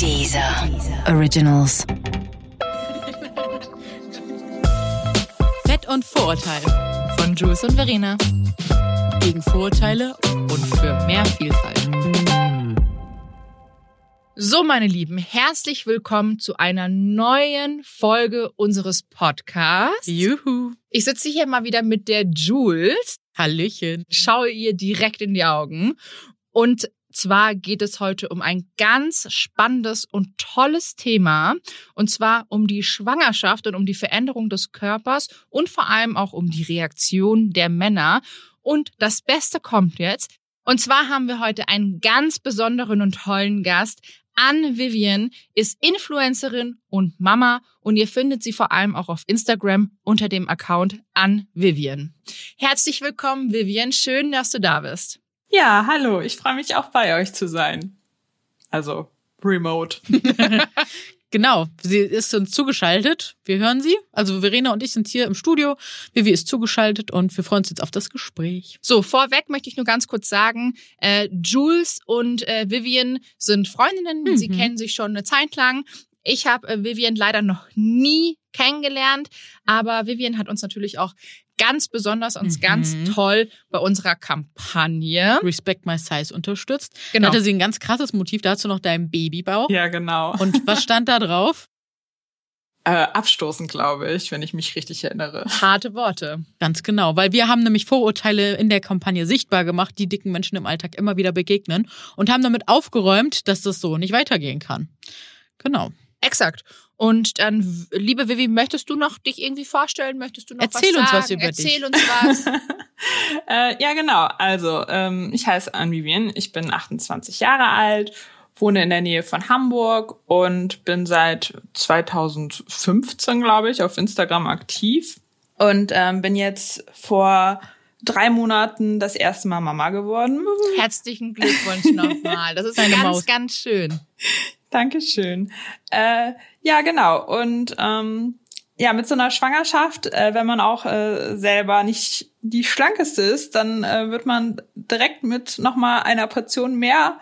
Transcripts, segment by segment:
Dieser Originals. Fett und Vorurteil von Jules und Verena. Gegen Vorurteile und für mehr Vielfalt. So, meine Lieben, herzlich willkommen zu einer neuen Folge unseres Podcasts. Juhu. Ich sitze hier mal wieder mit der Jules, Hallöchen. schaue ihr direkt in die Augen und zwar geht es heute um ein ganz spannendes und tolles Thema. Und zwar um die Schwangerschaft und um die Veränderung des Körpers und vor allem auch um die Reaktion der Männer. Und das Beste kommt jetzt. Und zwar haben wir heute einen ganz besonderen und tollen Gast. Anne Vivian ist Influencerin und Mama und ihr findet sie vor allem auch auf Instagram unter dem Account Anne Vivian. Herzlich willkommen, Vivian. Schön, dass du da bist. Ja, hallo. Ich freue mich auch bei euch zu sein. Also remote. Genau, sie ist uns zugeschaltet. Wir hören sie. Also Verena und ich sind hier im Studio. Vivi ist zugeschaltet und wir freuen uns jetzt auf das Gespräch. So, vorweg möchte ich nur ganz kurz sagen, äh, Jules und äh, Vivian sind Freundinnen. Mhm. Sie kennen sich schon eine Zeit lang. Ich habe äh, Vivian leider noch nie kennengelernt, aber Vivian hat uns natürlich auch ganz besonders und Mhm. ganz toll bei unserer Kampagne. Respect My Size unterstützt. Genau. Da hatte sie ein ganz krasses Motiv. Da hast du noch deinen Babybauch. Ja, genau. Und was stand da drauf? Äh, abstoßen, glaube ich, wenn ich mich richtig erinnere. Harte Worte. Ganz genau, weil wir haben nämlich Vorurteile in der Kampagne sichtbar gemacht, die dicken Menschen im Alltag immer wieder begegnen und haben damit aufgeräumt, dass das so nicht weitergehen kann. Genau. Exakt. Und dann, liebe Vivi, möchtest du noch dich irgendwie vorstellen? Möchtest du noch Erzähl was uns sagen? was über dich. Erzähl uns was. äh, ja, genau. Also, ähm, ich heiße Anne Vivian. Ich bin 28 Jahre alt, wohne in der Nähe von Hamburg und bin seit 2015, glaube ich, auf Instagram aktiv. Und ähm, bin jetzt vor drei Monaten das erste Mal Mama geworden. Herzlichen Glückwunsch nochmal. Das ist ganz, ganz schön. Dankeschön. Äh, ja, genau. Und ähm, ja, mit so einer Schwangerschaft, äh, wenn man auch äh, selber nicht die schlankeste ist, dann äh, wird man direkt mit nochmal einer Portion mehr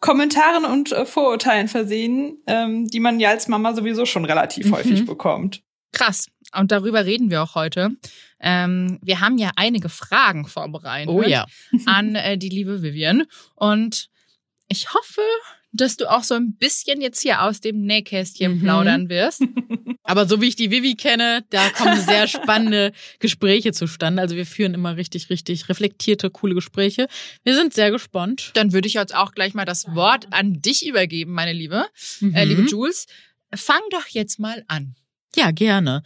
Kommentaren und äh, Vorurteilen versehen, ähm, die man ja als Mama sowieso schon relativ Mhm. häufig bekommt. Krass. Und darüber reden wir auch heute. Ähm, wir haben ja einige Fragen vorbereitet Oh ja. an äh, die liebe Vivian. Und ich hoffe, dass du auch so ein bisschen jetzt hier aus dem Nähkästchen Mhm. plaudern wirst. Aber so wie ich die Vivi kenne, da kommen sehr spannende Gespräche zustande. Also wir führen immer richtig, richtig reflektierte, coole Gespräche. Wir sind sehr gespannt. Dann würde ich jetzt auch gleich mal das Wort an dich übergeben, meine Liebe, äh, Mhm. liebe Jules. Fang doch jetzt mal an. Ja, gerne.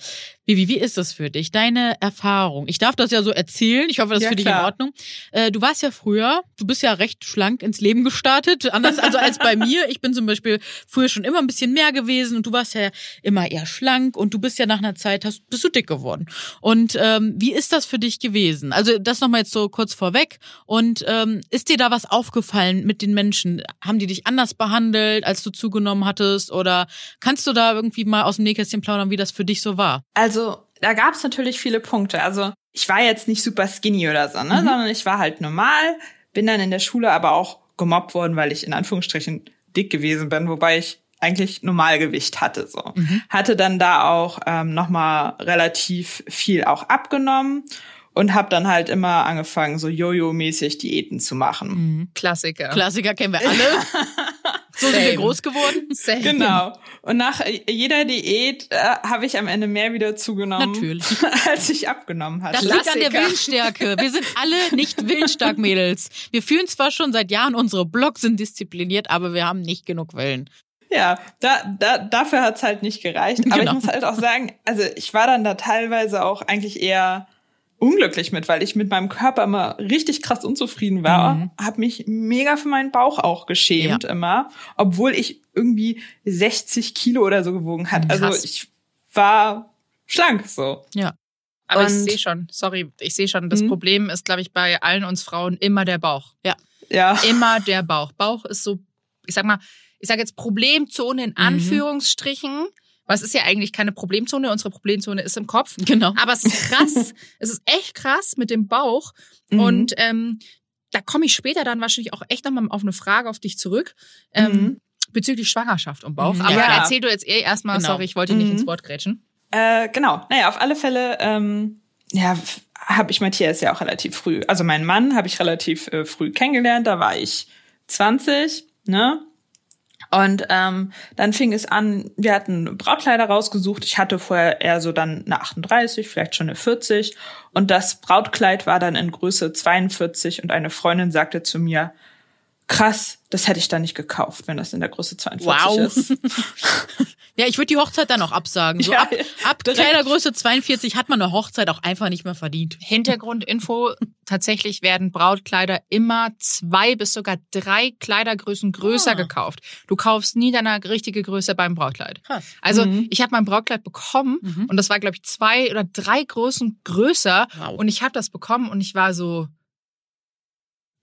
Vivi, wie ist das für dich? Deine Erfahrung? Ich darf das ja so erzählen. Ich hoffe, das ist Ja, für dich in. Ordnung. Äh, du warst ja früher, du bist ja recht schlank ins Leben gestartet. Anders also als bei mir. Ich bin zum Beispiel früher schon immer ein bisschen mehr gewesen und du warst ja immer eher schlank und du bist ja nach einer Zeit, hast, bist du dick geworden. Und ähm, wie ist das für dich gewesen? Also das nochmal jetzt so kurz vorweg. Und ähm, ist dir da was aufgefallen mit den Menschen? Haben die dich anders behandelt, als du zugenommen hattest? Oder kannst du da irgendwie mal aus dem Nähkästchen plaudern, wie das für dich so war? Also, da gab es natürlich viele Punkte. Also, ich war jetzt nicht super skinny oder so, ne? sondern ich war halt normal, bin dann in der Schule aber auch gemobbt worden, weil ich in Anführungsstrichen dick gewesen bin, wobei ich eigentlich Normalgewicht hatte so. Hatte dann da auch ähm, nochmal relativ viel auch abgenommen und habe dann halt immer angefangen, so Jojo-mäßig Diäten zu machen. Klassiker. Klassiker kennen wir alle. so sind wir groß geworden. Same. Genau. Und nach jeder Diät äh, habe ich am Ende mehr wieder zugenommen, Natürlich. als ich abgenommen hatte. Das liegt an der Klassiker. Willensstärke. Wir sind alle nicht willensstark, Mädels. Wir führen zwar schon seit Jahren unsere Blogs sind diszipliniert, aber wir haben nicht genug Willen. Ja, da, da, dafür hat's halt nicht gereicht. Aber Genau. ich muss halt auch sagen, also ich war dann da teilweise auch eigentlich eher unglücklich mit, weil ich mit meinem Körper immer richtig krass unzufrieden war, Mhm. habe mich mega für meinen Bauch auch geschämt immer, obwohl ich irgendwie 60 Kilo oder so gewogen hat. Also Krass. ich war schlank so. Ja. Aber ich Und- sehe schon, sorry, ich sehe schon, das Mhm. Problem ist, glaube ich, bei allen uns Frauen immer der Bauch. Ja. Immer der Bauch. Bauch ist so, ich sag mal, ich sage jetzt Problemzone in Anführungsstrichen. Weil es ist ja eigentlich keine Problemzone, unsere Problemzone ist im Kopf. Genau. Aber es ist krass, es ist echt krass mit dem Bauch. Mhm. Und ähm, da komme ich später dann wahrscheinlich auch echt nochmal auf eine Frage auf dich zurück. Ähm, Mhm. bezüglich Schwangerschaft und Bauch. Mhm. Aber Ja. erzähl du jetzt eh erstmal, Genau. sorry, ich wollte nicht Mhm. ins Wort grätschen. Äh, genau. Naja, auf alle Fälle, ähm, ja, habe ich Matthias ja auch relativ früh. Also meinen Mann habe ich relativ äh, früh kennengelernt. Da war ich 20, ne? Und ähm, dann fing es an, wir hatten Brautkleider rausgesucht. Ich hatte vorher eher so dann eine 38, vielleicht schon eine 40. Und das Brautkleid war dann in Größe 42 und eine Freundin sagte zu mir, krass, das hätte ich da nicht gekauft, wenn das in der Größe 42 Wow. ist. Ja, ich würde die Hochzeit dann auch absagen. So Ja, ab, ab. Kleidergröße 42 hat man eine Hochzeit auch einfach nicht mehr verdient. Hintergrundinfo, tatsächlich werden Brautkleider immer zwei bis sogar drei Kleidergrößen größer Ah. gekauft. Du kaufst nie deine richtige Größe beim Brautkleid. Krass. Also Mhm. ich habe mein Brautkleid bekommen Mhm. und das war, glaube ich, zwei oder drei Größen größer. Wow. Und ich habe das bekommen und ich war so,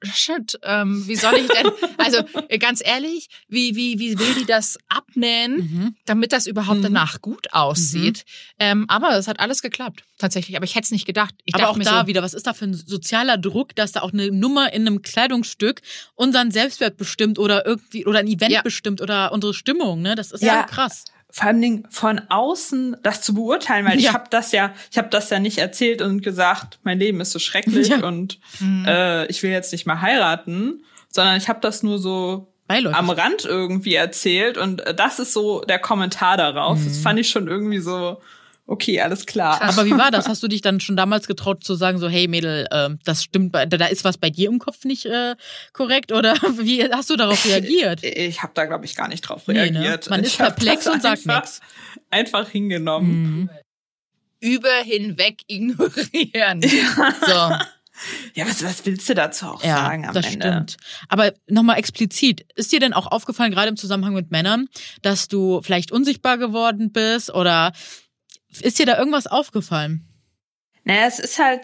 shit, ähm, wie soll ich denn, also äh, ganz ehrlich, wie, wie, wie will die das abnähen, Mhm. damit das überhaupt Mhm. danach gut aussieht? Ähm, aber es hat alles geklappt, tatsächlich. Aber ich hätte es nicht gedacht. Ich Aber dachte auch mir da so, wieder, was ist da für ein sozialer Druck, dass da auch eine Nummer in einem Kleidungsstück unseren Selbstwert bestimmt oder irgendwie oder ein Event Ja. bestimmt oder unsere Stimmung, ne? Das ist Ja. so krass. Vor allen Dingen von außen das zu beurteilen, weil ich Ja. habe das ja, ich habe das ja nicht erzählt und gesagt, mein Leben ist so schrecklich Ja. und Mhm. äh, ich will jetzt nicht mehr heiraten, sondern ich habe das nur so Beiläufig. am Rand irgendwie erzählt und äh, das ist so der Kommentar darauf. Das fand ich schon irgendwie so, okay, alles klar. Krass. Aber wie war das? Hast du dich dann schon damals getraut zu sagen, so, hey Mädel, ähm, das stimmt, bei- da da ist was bei dir im Kopf nicht äh, korrekt? Oder wie hast du darauf reagiert? Ich habe da glaube ich gar nicht drauf Nee, ne? reagiert. Man ich ist perplex das und sagt einfach- nix. Einfach hingenommen. Mhm. über hinweg ignorieren. So. Ja, was, was willst du dazu auch Ja, sagen am das Ende? stimmt. Aber nochmal explizit, ist dir denn auch aufgefallen, gerade im Zusammenhang mit Männern, dass du vielleicht unsichtbar geworden bist oder ist dir da irgendwas aufgefallen? Naja, es ist halt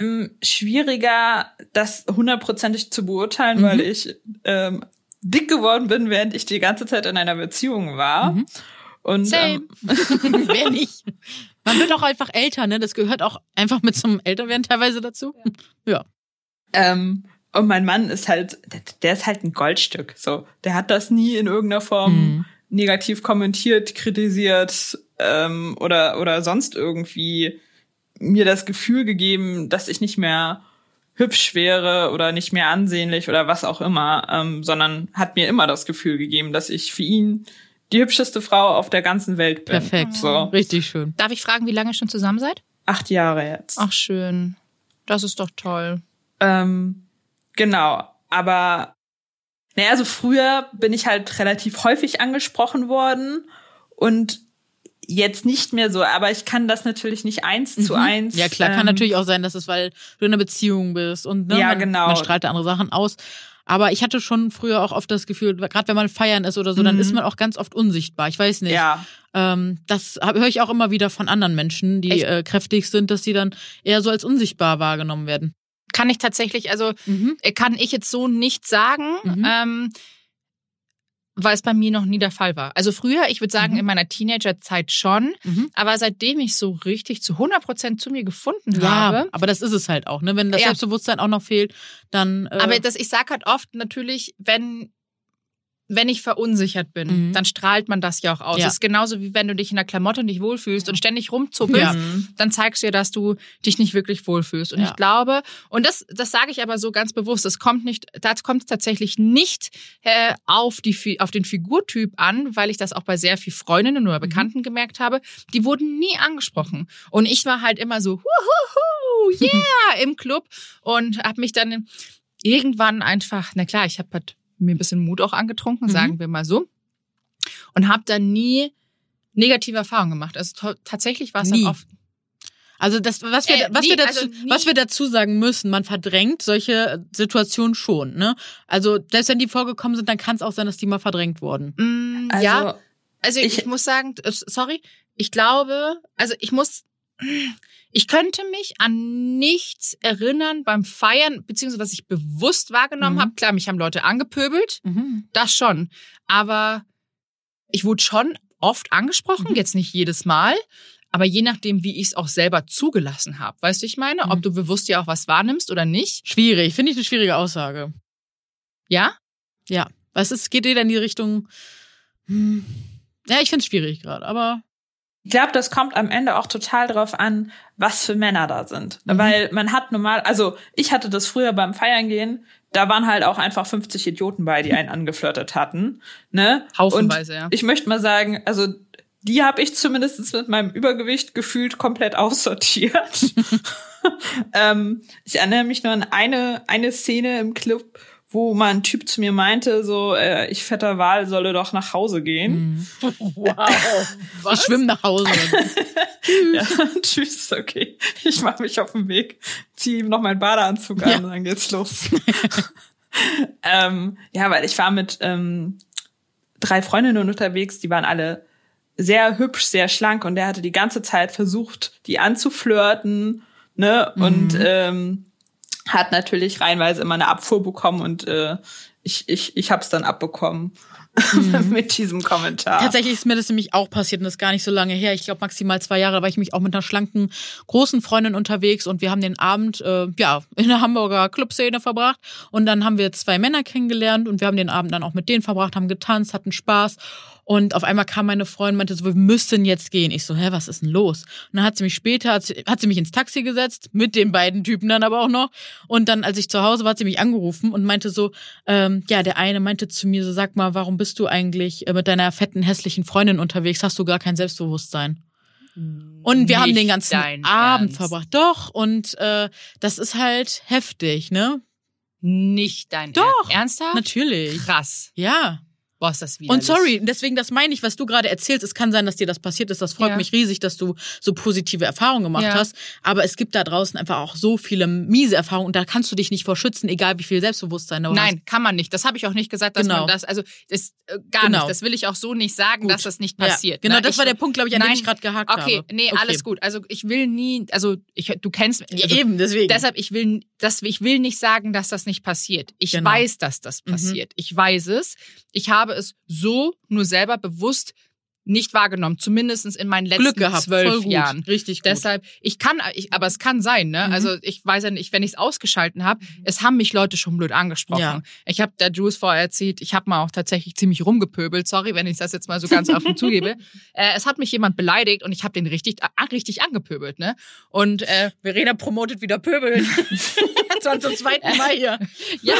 ähm, schwieriger, das hundertprozentig zu beurteilen, Mhm. weil ich ähm, dick geworden bin, während ich die ganze Zeit in einer Beziehung war. Mhm. Und Same. ähm, Wer nicht? Man wird auch einfach älter, ne? Das gehört auch einfach mit zum Älterwerden teilweise dazu. Ja. ähm, und mein Mann ist halt, der, der ist halt ein Goldstück. So, der hat das nie in irgendeiner Form Mhm. negativ kommentiert, kritisiert ähm, oder oder sonst irgendwie mir das Gefühl gegeben, dass ich nicht mehr hübsch wäre oder nicht mehr ansehnlich oder was auch immer, ähm, sondern hat mir immer das Gefühl gegeben, dass ich für ihn die hübscheste Frau auf der ganzen Welt bin. Perfekt. So Richtig schön. Darf ich fragen, wie lange ihr schon zusammen seid? acht Jahre jetzt. Ach, schön. Das ist doch toll. Ähm, genau, aber naja, also früher bin ich halt relativ häufig angesprochen worden und jetzt nicht mehr so, aber ich kann das natürlich nicht eins zu eins. Mhm. Ja, klar, kann ähm, natürlich auch sein, dass es, weil du in einer Beziehung bist und ne, Ja, man, genau. man strahlt da andere Sachen aus. Aber ich hatte schon früher auch oft das Gefühl, gerade wenn man feiern ist oder so, dann Mhm. ist man auch ganz oft unsichtbar. Ich weiß nicht. Ja, Ähm, das höre ich auch immer wieder von anderen Menschen, die äh, kräftig sind, dass sie dann eher so als unsichtbar wahrgenommen werden. Kann ich tatsächlich, also Mhm. äh, kann ich jetzt so nicht sagen, Mhm. ähm, weil es bei mir noch nie der Fall war. Also früher, ich würde sagen, Mhm. in meiner Teenagerzeit schon, Mhm. aber seitdem ich so richtig zu 100 Prozent zu mir gefunden Ja, habe. aber das ist es halt auch, ne? Wenn das Ja. Selbstbewusstsein auch noch fehlt, dann. Äh, Aber das, ich sag halt oft natürlich, wenn wenn ich verunsichert bin, Mhm. dann strahlt man das ja auch aus. Ja. Das ist genauso wie wenn du dich in der Klamotte nicht wohlfühlst und ständig rumzuppelst, Ja. Mhm. dann zeigst du ja, dass du dich nicht wirklich wohlfühlst. Und Ja. ich glaube, und das, das sage ich aber so ganz bewusst, das kommt nicht, das kommt tatsächlich nicht äh, auf, die, auf den Figurtyp an, weil ich das auch bei sehr viel Freundinnen oder Bekannten gemerkt habe. Die wurden nie angesprochen. Und ich war halt immer so, huhuhu, yeah, im Club und habe mich dann irgendwann einfach, na klar, ich habe halt mir ein bisschen Mut auch angetrunken, Mhm. sagen wir mal so. Und habe dann nie negative Erfahrungen gemacht. Also tatsächlich war es dann oft Also das, was wir, Äh, was nie, wir dazu, also was wir dazu sagen müssen, man verdrängt solche Situationen schon, ne? Also selbst wenn die vorgekommen sind, dann kann es auch sein, dass die mal verdrängt wurden. Mm, Also, ja, also ich, ich- muss sagen, äh, sorry, ich glaube, also ich muss, ich könnte mich an nichts erinnern beim Feiern, beziehungsweise was ich bewusst wahrgenommen Mhm. habe. Klar, mich haben Leute angepöbelt, das schon, aber ich wurde schon oft angesprochen, Mhm. jetzt nicht jedes Mal. Aber je nachdem, wie ich es auch selber zugelassen habe. Weißt du, ich meine? Mhm. Ob du bewusst ja auch was wahrnimmst oder nicht. Schwierig, finde ich eine schwierige Aussage. Ja? Ja, Was ist, geht ihr in die Richtung? Hm, ja, ich finde es schwierig gerade, aber Ich glaube, das kommt am Ende auch total drauf an, was für Männer da sind. Weil man hat normal, also ich hatte das früher beim Feiern gehen, da waren halt auch einfach 50 Idioten bei, die einen angeflirtet hatten. Ne? Haufenweise, Und ja. Ich möchte mal sagen, also die habe ich zumindest mit meinem Übergewicht gefühlt komplett aussortiert. ähm, ich erinnere mich nur an eine, eine Szene im Club, wo mal ein Typ zu mir meinte, so, äh, ich fetter Wal solle doch nach Hause gehen. wow. Ich schwimme nach Hause. Ja, tschüss, okay. Ich mache mich auf den Weg, ziehe ihm noch meinen Badeanzug an Ja. und dann geht's los. ähm, ja, weil ich war mit ähm, drei Freundinnen unterwegs, die waren alle sehr hübsch, sehr schlank und der hatte die ganze Zeit versucht, die anzuflirten, ne? Und ähm, hat natürlich reihenweise immer eine Abfuhr bekommen und äh, ich, ich, ich hab's dann abbekommen mit diesem Kommentar. Tatsächlich ist mir das nämlich auch passiert und das ist gar nicht so lange her. Ich glaube maximal zwei Jahre, da war ich mich auch mit einer schlanken, großen Freundin unterwegs und wir haben den Abend äh, ja in der Hamburger Clubszene verbracht und dann haben wir zwei Männer kennengelernt und wir haben den Abend dann auch mit denen verbracht, haben getanzt, hatten Spaß und auf einmal kam meine Freundin und meinte so, wir müssen jetzt gehen. Ich so, hä, was ist denn los? Und dann hat sie mich später, hat sie, hat sie mich ins Taxi gesetzt, mit den beiden Typen dann aber auch noch. Und dann, als ich zu Hause war, hat sie mich angerufen und meinte so, ähm, ja, der eine meinte zu mir so, sag mal, warum bist du eigentlich äh, mit deiner fetten, hässlichen Freundin unterwegs? Hast du gar kein Selbstbewusstsein? Und wir haben den Nicht ganzen Abend Ernst. verbracht. Doch, und äh, das ist halt heftig, ne? Nicht dein Doch. Ernst. Ernsthaft? Natürlich. Krass. Ja. Boah, ist das widerlich. Und sorry, deswegen, das meine ich, was du gerade erzählst. Es kann sein, dass dir das passiert ist. Das freut Ja. mich riesig, dass du so positive Erfahrungen gemacht Ja. hast. Aber es gibt da draußen einfach auch so viele miese Erfahrungen und da kannst du dich nicht vor schützen, egal wie viel Selbstbewusstsein du hast. Nein, kann man nicht. Das habe ich auch nicht gesagt, dass Genau. man das, also das äh, gar Genau. nicht. Das will ich auch so nicht sagen, Gut. dass das nicht Ja, passiert. genau, ne? das ich, war der Punkt, glaube ich, an dem Nein. ich gerade gehakt Okay, habe. nee, alles gut. Also ich will nie, also ich, du kennst, Ja, also, eben, deswegen. Deshalb, ich will, das, ich will nicht sagen, dass das nicht passiert. Ich Genau. weiß, dass das Mhm. passiert. Ich weiß es. Ich habe es so nur selber bewusst nicht wahrgenommen, zumindest in meinen letzten Glück gehabt, zwölf gut. Jahren. Richtig gut. Deshalb, ich kann, ich, aber es kann sein, ne? Mhm. Also ich weiß ja nicht, wenn ich es ausgeschalten habe, es haben mich Leute schon blöd angesprochen. Ja. Ich habe der Jules vorher erzählt, ich habe mal auch tatsächlich ziemlich rumgepöbelt. Sorry, wenn ich das jetzt mal so ganz offen zugebe. Äh, es hat mich jemand beleidigt und ich habe den richtig, richtig angepöbelt, ne? Und äh, Verena promotet wieder Pöbeln. Schon zum zweiten Mal hier. ja,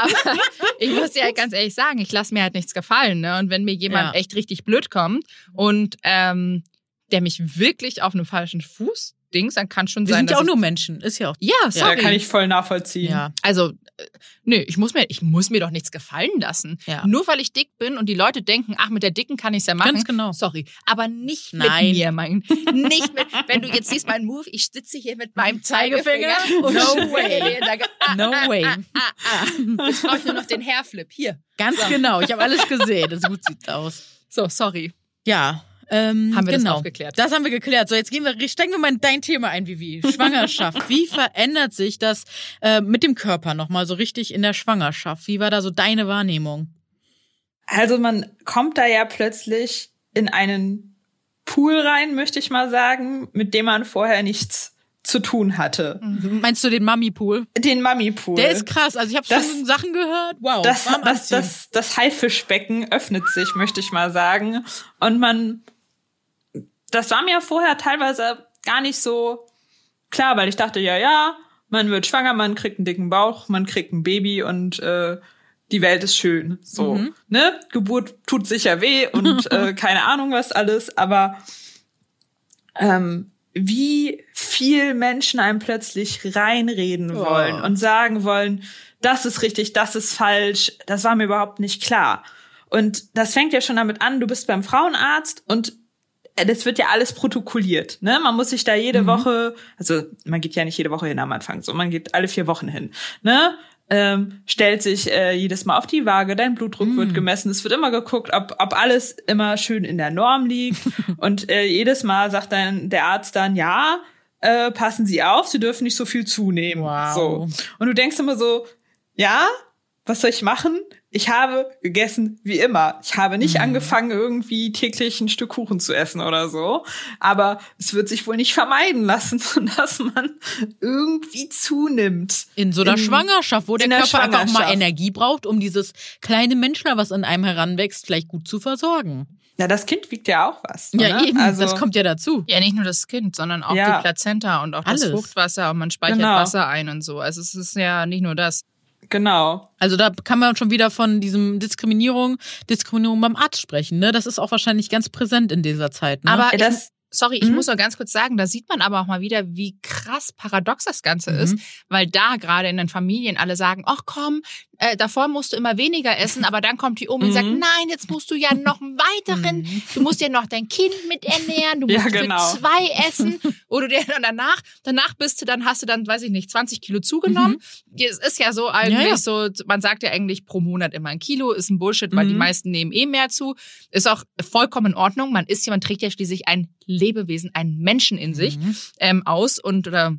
aber ich muss dir halt ganz ehrlich sagen, ich lasse mir halt nichts gefallen, ne? Und wenn mir jemand Ja. echt richtig blöd kommt und ähm, der mich wirklich auf einem falschen Fuß dings, dann kann schon Wir sein, sind ja auch ich- nur Menschen. Ist ja auch. ja, ja, sorry. kann ich voll nachvollziehen. Ja. Also, äh, nö, ich muss mir, ich muss mir doch nichts gefallen lassen. Ja. Nur weil ich dick bin und die Leute denken, ach, mit der Dicken kann ich's ja machen. Ganz genau. Sorry. Aber nicht Nein. mit mir, mein. Nicht mit, wenn du jetzt siehst, mein Move, ich sitze hier mit meinem Zeigefinger. Zeigefinger? und No way. sage, ah, No ah, way. Ah, ah, ah. Jetzt brauche ich nur noch den Hairflip. Hier. Ganz genau. Ich habe alles gesehen. Das gut sieht aus. So, sorry. Ja. Ähm, Haben wir das genau. aufgeklärt? Das haben wir geklärt. So, jetzt gehen wir, steigen wir mal in dein Thema ein, Vivi. Schwangerschaft. Wie verändert sich das äh, mit dem Körper nochmal so richtig in der Schwangerschaft? Wie war da so deine Wahrnehmung? Also man kommt da ja plötzlich in einen Pool rein, möchte ich mal sagen, mit dem man vorher nichts zu tun hatte. Meinst du den Mami-Pool? Den Mami-Pool. Der ist krass. Also ich habe Das- schon Sachen gehört. Wow. das, das, das, das Haifischbecken öffnet sich, möchte ich mal sagen. Und man, das war mir vorher teilweise gar nicht so klar, weil ich dachte, ja, ja, man wird schwanger, man kriegt einen dicken Bauch, man kriegt ein Baby und äh, die Welt ist schön. So, Mhm. ne? Geburt tut sicher weh und äh, keine Ahnung was alles, aber ähm, wie viel Menschen einem plötzlich reinreden Oh. wollen und sagen wollen, das ist richtig, das ist falsch, das war mir überhaupt nicht klar. Und das fängt ja schon damit an, du bist beim Frauenarzt und äh, das wird ja alles protokolliert. Ne? Man muss sich da jede Mhm. Woche, also man geht ja nicht jede Woche hin am Anfang, so man geht alle vier Wochen hin. Ne? Ähm, stellt sich äh, jedes Mal auf die Waage, dein Blutdruck Mhm. wird gemessen, es wird immer geguckt, ob, ob alles immer schön in der Norm liegt. und äh, jedes Mal sagt dann der Arzt dann, ja, äh, passen Sie auf, Sie dürfen nicht so viel zunehmen. Wow. So. Und du denkst immer so, ja, was soll ich machen? Ich habe gegessen wie immer. Ich habe nicht mhm. angefangen, irgendwie täglich ein Stück Kuchen zu essen oder so. Aber es wird sich wohl nicht vermeiden lassen, dass man irgendwie zunimmt. In so einer in, Schwangerschaft, wo der Körper einfach auch mal Energie braucht, um dieses kleine Menschler, was an einem heranwächst, vielleicht gut zu versorgen. Ja, das Kind wiegt ja auch was. Ja, ne? eben. Also, das kommt ja dazu. Ja, nicht nur das Kind, sondern auch ja. die Plazenta und auch Alles. das Fruchtwasser und man speichert genau. Wasser ein und so. Also es ist ja nicht nur das. Genau. Also da kann man schon wieder von diesem Diskriminierung, Diskriminierung beim Arzt sprechen. Ne? Das ist auch wahrscheinlich ganz präsent in dieser Zeit. Ne? Aber das, Sorry, ich mhm. muss noch ganz kurz sagen, da sieht man aber auch mal wieder, wie krass paradox das Ganze mhm. ist, weil da gerade in den Familien alle sagen, ach komm, äh, davor musst du immer weniger essen, aber dann kommt die um und sagt, mhm. nein, jetzt musst du ja noch einen weiteren, mhm. du musst ja noch dein Kind mit ernähren, du musst ja, genau. für zwei essen oder dir danach, danach bist du, dann hast du dann, weiß ich nicht, 20 Kilo zugenommen. Mhm. Es ist ja so eigentlich ja, ja. so, man sagt ja eigentlich pro Monat immer ein Kilo, ist ein Bullshit, weil die mhm. meisten nehmen eh mehr zu. Ist auch vollkommen in Ordnung. Man ist ja, man trägt ja schließlich ein Lebewesen, einen Menschen in sich mhm. ähm, aus und oder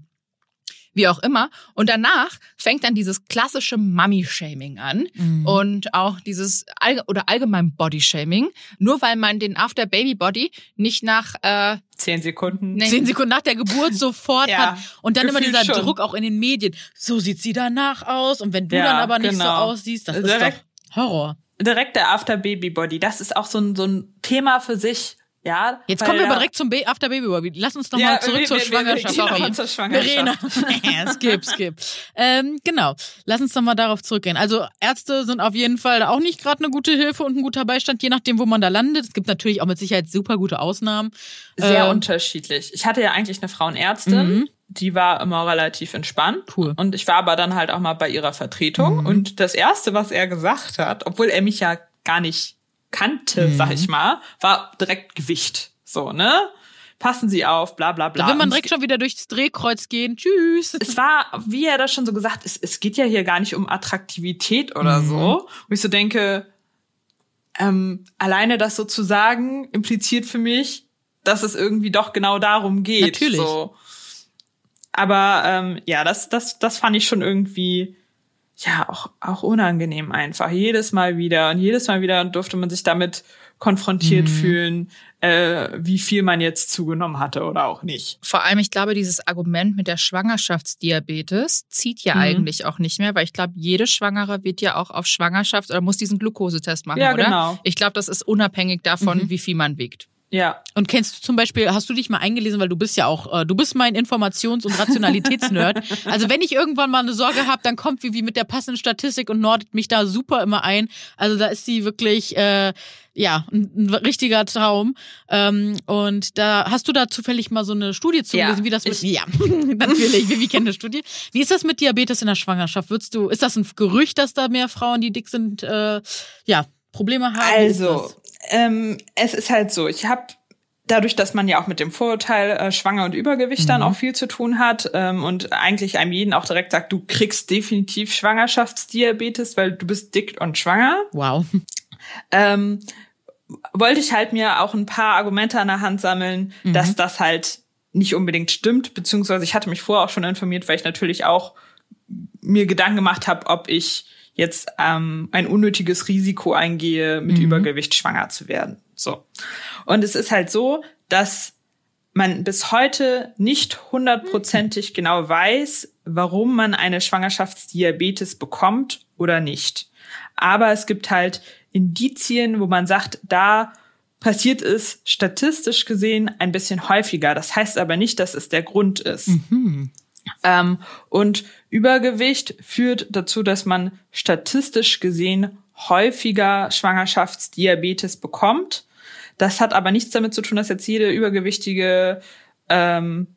wie auch immer. Und danach fängt dann dieses klassische Mummy-Shaming an mhm. und auch dieses all oder allgemein Body-Shaming, nur weil man den After-Baby-Body nicht nach äh, Zehn Sekunden. Nee. Zehn Sekunden nach der Geburt sofort ja, hat. Und dann immer dieser schon. Druck auch in den Medien. So sieht sie danach aus. Und wenn du ja, dann aber nicht genau. so aussiehst, das direkt, ist doch Horror. Direkt der After-Baby-Body. Das ist auch so ein, so ein Thema für sich ja, Jetzt kommen wir aber direkt zum Be After Baby Baby. Lass uns noch ja, mal zurück wir, zur, wir, Schwangerschaft. Wir, wir zur Schwangerschaft. Verena. skip, skip. Ähm, genau. Lass uns noch mal darauf zurückgehen. Also Ärzte sind auf jeden Fall auch nicht gerade eine gute Hilfe und ein guter Beistand, je nachdem, wo man da landet. Es gibt natürlich auch mit Sicherheit super gute Ausnahmen. Sehr ähm, unterschiedlich. Ich hatte ja eigentlich eine Frauenärztin. Mhm. Die war immer relativ entspannt. Cool. Und ich war aber dann halt auch mal bei ihrer Vertretung. Mhm. Und das Erste, was er gesagt hat, obwohl er mich ja gar nicht kannte, mhm. sag ich mal, war direkt Gewicht. So, ne? Passen Sie auf, bla bla bla. Da will man direkt schon wieder durchs Drehkreuz gehen. Tschüss. Es war, wie er das schon so gesagt, es, es geht ja hier gar nicht um Attraktivität oder mhm. so. Wo ich so denke, ähm, alleine das so zu sagen, impliziert für mich, dass es irgendwie doch genau darum geht. Natürlich. So. Aber ähm, ja, das, das, das fand ich schon irgendwie ja auch, auch unangenehm einfach. Jedes Mal wieder und jedes Mal wieder durfte man sich damit konfrontiert mhm. fühlen, äh, wie viel man jetzt zugenommen hatte oder auch nicht. Vor allem, ich glaube, dieses Argument mit der Schwangerschaftsdiabetes zieht ja mhm. eigentlich auch nicht mehr, weil ich glaube, jede Schwangere wird ja auch auf Schwangerschaft oder muss diesen Glukosetest machen, ja, oder? Genau. Ich glaube, das ist unabhängig davon, mhm. wie viel man wiegt. Ja. Und kennst du zum Beispiel, hast du dich mal eingelesen, weil du bist ja auch, äh, du bist mein Informations- und Rationalitätsnerd. also wenn ich irgendwann mal eine Sorge habe, dann kommt wie, wie mit der passenden Statistik und nordet mich da super immer ein. Also da ist sie wirklich, äh, ja, ein, ein richtiger Traum. Ähm, und da hast du da zufällig mal so eine Studie zugelesen, ja, wie das mit, ja, natürlich, wir kennen eine Studie. Wie ist das mit Diabetes in der Schwangerschaft? Würdest du, ist das ein Gerücht, dass da mehr Frauen, die dick sind, äh, ja, Probleme haben? Also, ähm, es ist halt so, ich habe dadurch, dass man ja auch mit dem Vorurteil äh, Schwanger und Übergewicht mhm. dann auch viel zu tun hat ähm, und eigentlich einem jeden auch direkt sagt, du kriegst definitiv Schwangerschaftsdiabetes, weil du bist dick und schwanger. Wow. Ähm, wollte ich halt mir auch ein paar Argumente an der Hand sammeln, mhm. dass das halt nicht unbedingt stimmt, beziehungsweise ich hatte mich vorher auch schon informiert, weil ich natürlich auch mir Gedanken gemacht habe, ob ich jetzt ähm, ein unnötiges Risiko eingehe, mit mhm. Übergewicht schwanger zu werden. So. Und es ist halt so, dass man bis heute nicht hundertprozentig genau weiß, warum man eine Schwangerschaftsdiabetes bekommt oder nicht. Aber es gibt halt Indizien, wo man sagt, da passiert es statistisch gesehen ein bisschen häufiger. Das heißt aber nicht, dass es der Grund ist. Mhm. Ähm, und Übergewicht führt dazu, dass man statistisch gesehen häufiger Schwangerschaftsdiabetes bekommt. Das hat aber nichts damit zu tun, dass jetzt jede Übergewichtige ähm,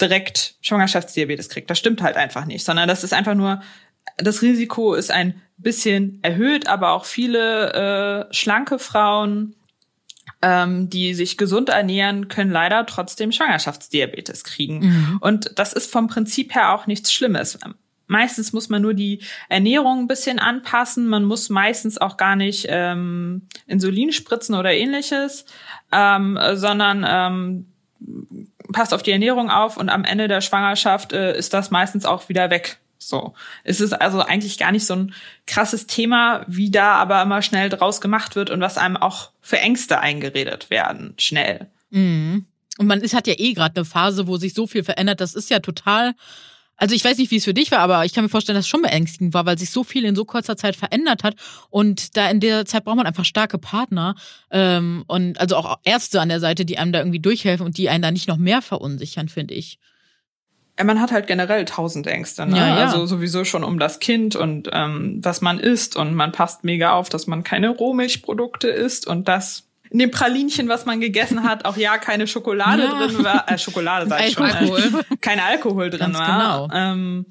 direkt Schwangerschaftsdiabetes kriegt. Das stimmt halt einfach nicht, sondern das ist einfach nur, das Risiko ist ein bisschen erhöht, aber auch viele äh, schlanke Frauen ähm, die sich gesund ernähren, können leider trotzdem Schwangerschaftsdiabetes kriegen. Mhm. Und das ist vom Prinzip her auch nichts Schlimmes. Meistens muss man nur die Ernährung ein bisschen anpassen. Man muss meistens auch gar nicht ähm, Insulin spritzen oder ähnliches, ähm, sondern ähm, passt auf die Ernährung auf und am Ende der Schwangerschaft äh, ist das meistens auch wieder weg. So. Es ist also eigentlich gar nicht so ein krasses Thema, wie da aber immer schnell draus gemacht wird und was einem auch für Ängste eingeredet werden, schnell. Mhm. Und man ist, hat ja eh gerade eine Phase, wo sich so viel verändert. Das ist ja total. Also ich weiß nicht, wie es für dich war, aber ich kann mir vorstellen, dass es schon beängstigend war, weil sich so viel in so kurzer Zeit verändert hat. Und da in der Zeit braucht man einfach starke Partner ähm, und also auch Ärzte an der Seite, die einem da irgendwie durchhelfen und die einen da nicht noch mehr verunsichern, finde ich. Ja, man hat halt generell tausend Ängste, ne? Ja, ja. Also sowieso schon um das Kind und ähm, was man isst und man passt mega auf, dass man keine Rohmilchprodukte isst und das in dem Pralinchen, was man gegessen hat, auch ja keine Schokolade Ja. drin war, äh, Schokolade sag ich schon, Alkohol. äh, kein Alkohol drin Ganz war. genau. Ähm,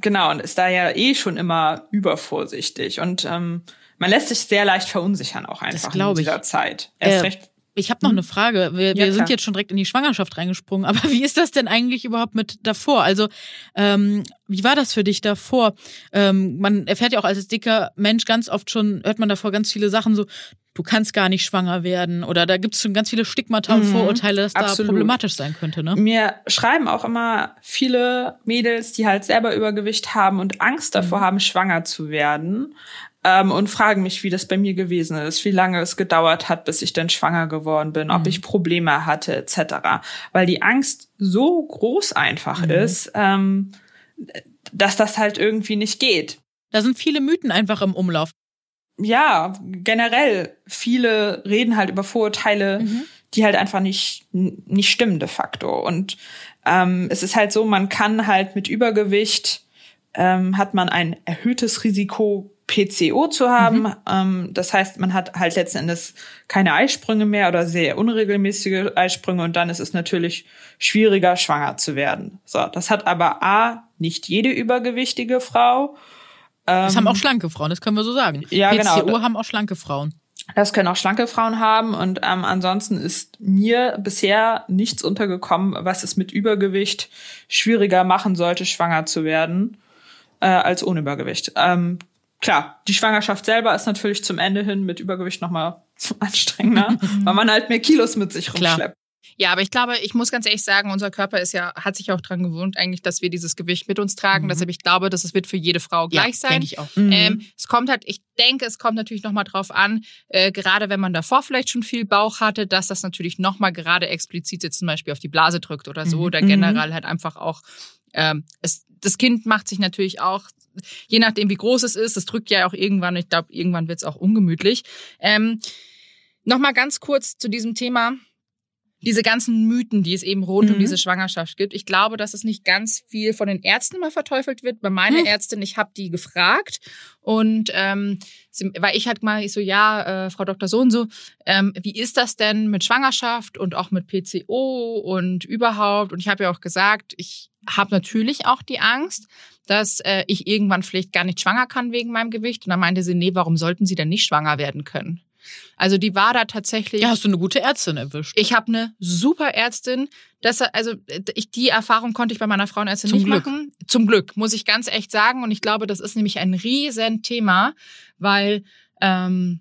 genau, und ist da ja eh schon immer übervorsichtig und ähm, man lässt sich sehr leicht verunsichern auch einfach in glaub ich. dieser Zeit. Erst Äh, recht Ich habe noch eine Frage. Wir, Ja, wir sind jetzt schon direkt in die Schwangerschaft reingesprungen, aber wie ist das denn eigentlich überhaupt mit davor? Also, ähm, wie war das für dich davor? Ähm, man erfährt ja auch als dicker Mensch ganz oft schon, hört man davor ganz viele Sachen so, du kannst gar nicht schwanger werden oder da gibt es schon ganz viele Stigmata und Mhm, Vorurteile, dass da absolut. problematisch sein könnte, ne? Mir schreiben auch immer viele Mädels, die halt selber Übergewicht haben und Angst davor Mhm. haben, schwanger zu werden. Ähm, und fragen mich, wie das bei mir gewesen ist, wie lange es gedauert hat, bis ich denn schwanger geworden bin, Mhm. ob ich Probleme hatte, etc. Weil die Angst so groß einfach Mhm. ist, ähm, dass das halt irgendwie nicht geht. Da sind viele Mythen einfach im Umlauf. Ja, generell, viele reden halt über Vorurteile, Mhm. die halt einfach nicht, nicht stimmen de facto. Und ähm, es ist halt so, man kann halt mit Übergewicht, ähm, hat man ein erhöhtes Risiko, PCO zu haben. Mhm. Ähm, das heißt, man hat halt letzten Endes keine Eisprünge mehr oder sehr unregelmäßige Eisprünge und dann ist es natürlich schwieriger, schwanger zu werden. So, das hat aber A, nicht jede übergewichtige Frau. Das haben auch schlanke Frauen, das können wir so sagen. Ähm, Ja, PCO genau. haben auch schlanke Frauen. Das können auch schlanke Frauen haben und ähm, ansonsten ist mir bisher nichts untergekommen, was es mit Übergewicht schwieriger machen sollte, schwanger zu werden, äh, als ohne Übergewicht. Ähm, klar, die Schwangerschaft selber ist natürlich zum Ende hin mit Übergewicht nochmal anstrengender, weil man halt mehr Kilos mit sich Klar. rumschleppt. Ja, aber ich glaube, ich muss ganz ehrlich sagen, unser Körper ist ja, hat sich auch dran gewohnt, eigentlich, dass wir dieses Gewicht mit uns tragen. Mhm. Deshalb, ich glaube, dass es wird für jede Frau gleich ja, sein. denke ich auch. Ähm, es kommt halt, ich denke, es kommt natürlich nochmal drauf an, äh, gerade wenn man davor vielleicht schon viel Bauch hatte, dass das natürlich nochmal gerade explizit jetzt zum Beispiel auf die Blase drückt oder so, Mhm. oder generell halt einfach auch, ähm, es, das Kind macht sich natürlich auch, je nachdem wie groß es ist, das drückt ja auch irgendwann, ich glaube, irgendwann wird es auch ungemütlich. Ähm, nochmal ganz kurz zu diesem Thema diese ganzen Mythen, die es eben rund um Mhm. diese Schwangerschaft gibt. Ich glaube, dass es nicht ganz viel von den Ärzten immer verteufelt wird. Bei meiner Hm. Ärztin, ich habe die gefragt und ähm, sie, weil ich halt mal ich so, ja, äh, Frau Dr. So und so, ähm, wie ist das denn mit Schwangerschaft und auch mit PCO und überhaupt? Und ich habe ja auch gesagt, ich habe natürlich auch die Angst, dass äh, ich irgendwann vielleicht gar nicht schwanger kann wegen meinem Gewicht. Und dann meinte sie, nee, warum sollten Sie denn nicht schwanger werden können? Also die war da tatsächlich. Ja, hast du eine gute Ärztin erwischt. Ich habe eine super Ärztin. Das, also ich, die Erfahrung konnte ich bei meiner Frauenärztin Zum nicht Glück. machen. Zum Glück, muss ich ganz echt sagen. Und ich glaube, das ist nämlich ein riesen Thema, weil ähm,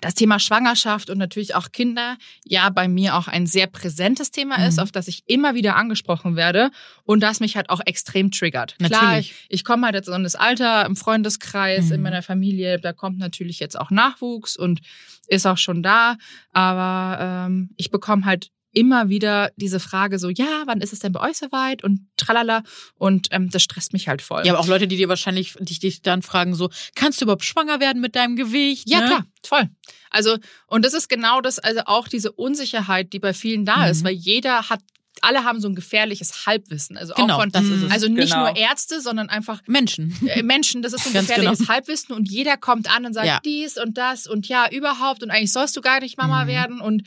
das Thema Schwangerschaft und natürlich auch Kinder ja bei mir auch ein sehr präsentes Thema ist, Mhm. auf das ich immer wieder angesprochen werde und das mich halt auch extrem triggert. Klar, Natürlich. ich komme halt jetzt in das Alter im Freundeskreis, Mhm. in meiner Familie, da kommt natürlich jetzt auch Nachwuchs und ist auch schon da, aber ähm, ich bekomme halt immer wieder diese Frage so, ja, wann ist es denn bei euch soweit und tralala und ähm, das stresst mich halt voll. Ja, aber auch Leute, die dir wahrscheinlich, die dich dann fragen so, kannst du überhaupt schwanger werden mit deinem Gewicht? Ja, ne? klar, voll. Also, und das ist genau das, also auch diese Unsicherheit, die bei vielen da Mhm. ist, weil jeder hat, alle haben so ein gefährliches Halbwissen. Also Genau, auch von, das ist es. also nicht Genau. nur Ärzte, sondern einfach Menschen. äh, Menschen, das ist so ein Ganz gefährliches genau. Halbwissen und jeder kommt an und sagt Ja. dies und das und ja, überhaupt und eigentlich sollst du gar nicht Mama Mhm. werden und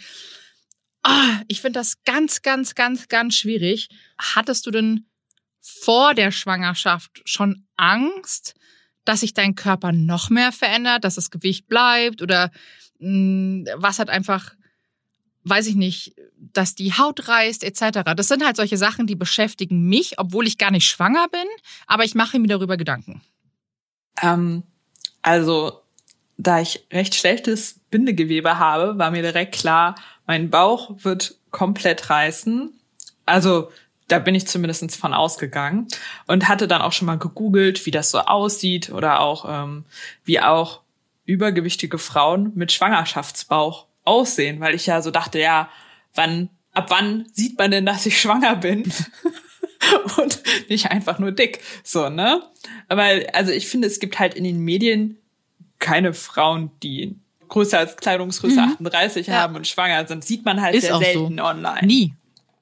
ah, ich finde das ganz, ganz, ganz, ganz schwierig. Hattest du denn vor der Schwangerschaft schon Angst, dass sich dein Körper noch mehr verändert, dass das Gewicht bleibt oder mh, was hat einfach weiß ich nicht, dass die Haut reißt etc. Das sind halt solche Sachen, die beschäftigen mich, obwohl ich gar nicht schwanger bin, aber ich mache mir darüber Gedanken. Ähm, also, da ich recht schlechtes Bindegewebe habe, war mir direkt klar, mein Bauch wird komplett reißen. Also Da bin ich zumindest von ausgegangen und hatte dann auch schon mal gegoogelt, wie das so aussieht oder auch ähm, wie auch übergewichtige Frauen mit Schwangerschaftsbauch aussehen, weil ich ja so dachte, ja, wann, ab wann sieht man denn, dass ich schwanger bin? und nicht einfach nur dick, so, ne? Weil, also ich finde, es gibt halt in den Medien keine Frauen, die größer als Kleidungsgröße Mhm. 38 Ja. haben und schwanger sind. Sieht man halt Ist sehr auch so. selten online. Nie.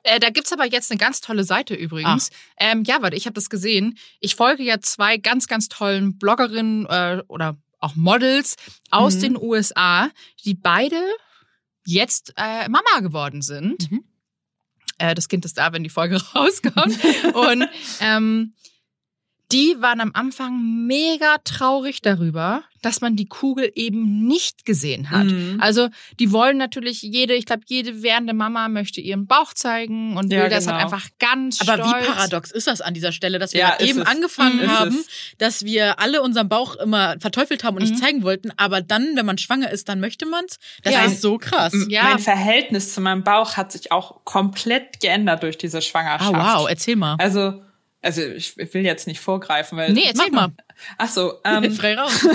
Äh, da gibt's aber jetzt eine ganz tolle Seite übrigens. Ähm, ja, warte, ich habe das gesehen. Ich folge ja zwei ganz, ganz tollen Bloggerinnen äh, oder auch Models aus Mhm. den USA, die beide jetzt äh, Mama geworden sind. Mhm. Äh, das Kind ist da, wenn die Folge rauskommt. Und ähm, die waren am Anfang mega traurig darüber, dass man die Kugel eben nicht gesehen hat. Mhm. Also die wollen natürlich jede, ich glaube, jede werdende Mama möchte ihren Bauch zeigen und Ja, will das genau. halt einfach ganz Aber stolz. wie paradox ist das an dieser Stelle, dass wir Ja, eben es. angefangen Mhm. Haben, dass wir alle unseren Bauch immer verteufelt haben und Mhm. nicht zeigen wollten, aber dann, wenn man schwanger ist, dann möchte man's. Das Ja. ist so krass. Ja. Mein Verhältnis zu meinem Bauch hat sich auch komplett geändert durch diese Ah, Schwangerschaft. wow, erzähl mal. Also, also ich will jetzt nicht vorgreifen, weil. Nee, erzähl Mach mal. mal. Ach so, ähm, Frei raus.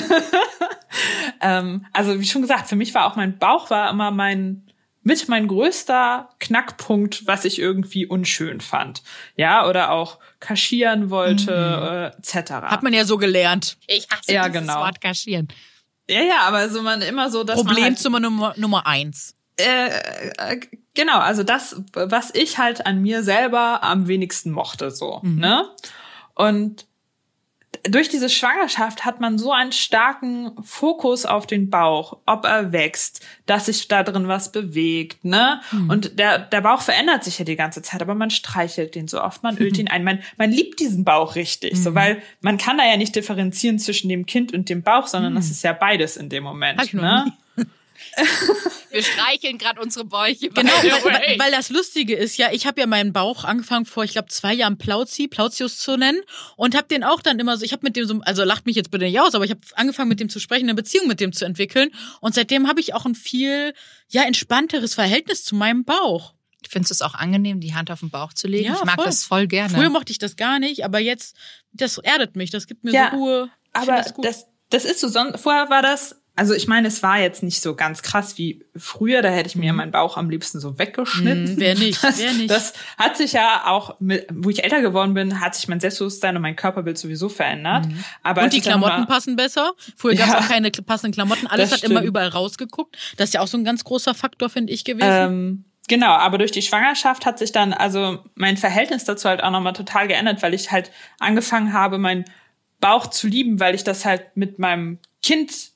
ähm, also wie schon gesagt, für mich war auch mein Bauch war immer mein mit mein größter Knackpunkt, was ich irgendwie unschön fand. Ja, oder auch kaschieren wollte, äh, etc. Hat man ja so gelernt. Ich hasse Ja, genau. Wort kaschieren. ja, ja, aber so man immer so, dass man halt, Problemzimmer Nummer, Nummer eins. Äh, äh, genau, also das, was ich halt an mir selber am wenigsten mochte, so, Mhm. ne? Und durch diese Schwangerschaft hat man so einen starken Fokus auf den Bauch, ob er wächst, dass sich da drin was bewegt, ne? Mhm. Und der, der Bauch verändert sich ja die ganze Zeit, aber man streichelt den so oft, man ölt ihn ein, man, man liebt diesen Bauch richtig, Mhm. so, weil man kann da ja nicht differenzieren zwischen dem Kind und dem Bauch, sondern das ist ja beides in dem Moment, Mhm. Ne? Wir streicheln gerade unsere Bäuche. Genau, weil, weil, das Lustige ist ja, ich habe ja meinen Bauch angefangen vor, ich glaube, zwei Jahren Plauzi, Plautius zu nennen und habe den auch dann immer so, ich habe mit dem so, also lacht mich jetzt bitte nicht aus, aber ich habe angefangen mit dem zu sprechen, eine Beziehung mit dem zu entwickeln und seitdem habe ich auch ein viel, ja, entspannteres Verhältnis zu meinem Bauch. Findest du es auch angenehm, die Hand auf den Bauch zu legen? Ja, ich mag voll. das voll gerne. Früher mochte ich das gar nicht, aber jetzt, das erdet mich, das gibt mir Ja, so Ruhe. Ich Aber das gut. das, das ist so, vorher war das, also ich meine, es war jetzt nicht so ganz krass wie früher, da hätte ich mir meinen Bauch am liebsten so weggeschnitten. Mhm, wer nicht, das, wer nicht. Das hat sich ja auch, mit, wo ich älter geworden bin, hat sich mein Selbstbewusstsein und mein Körperbild sowieso verändert. Aber Und die Klamotten mal- passen besser. Früher gab es Ja. auch keine passenden Klamotten. Alles hat immer stimmt. überall rausgeguckt. Das ist ja auch so ein ganz großer Faktor, finde ich, gewesen. Ähm, genau, aber durch die Schwangerschaft hat sich dann also mein Verhältnis dazu halt auch nochmal total geändert, weil ich halt angefangen habe, meinen Bauch zu lieben, weil ich das halt mit meinem Kind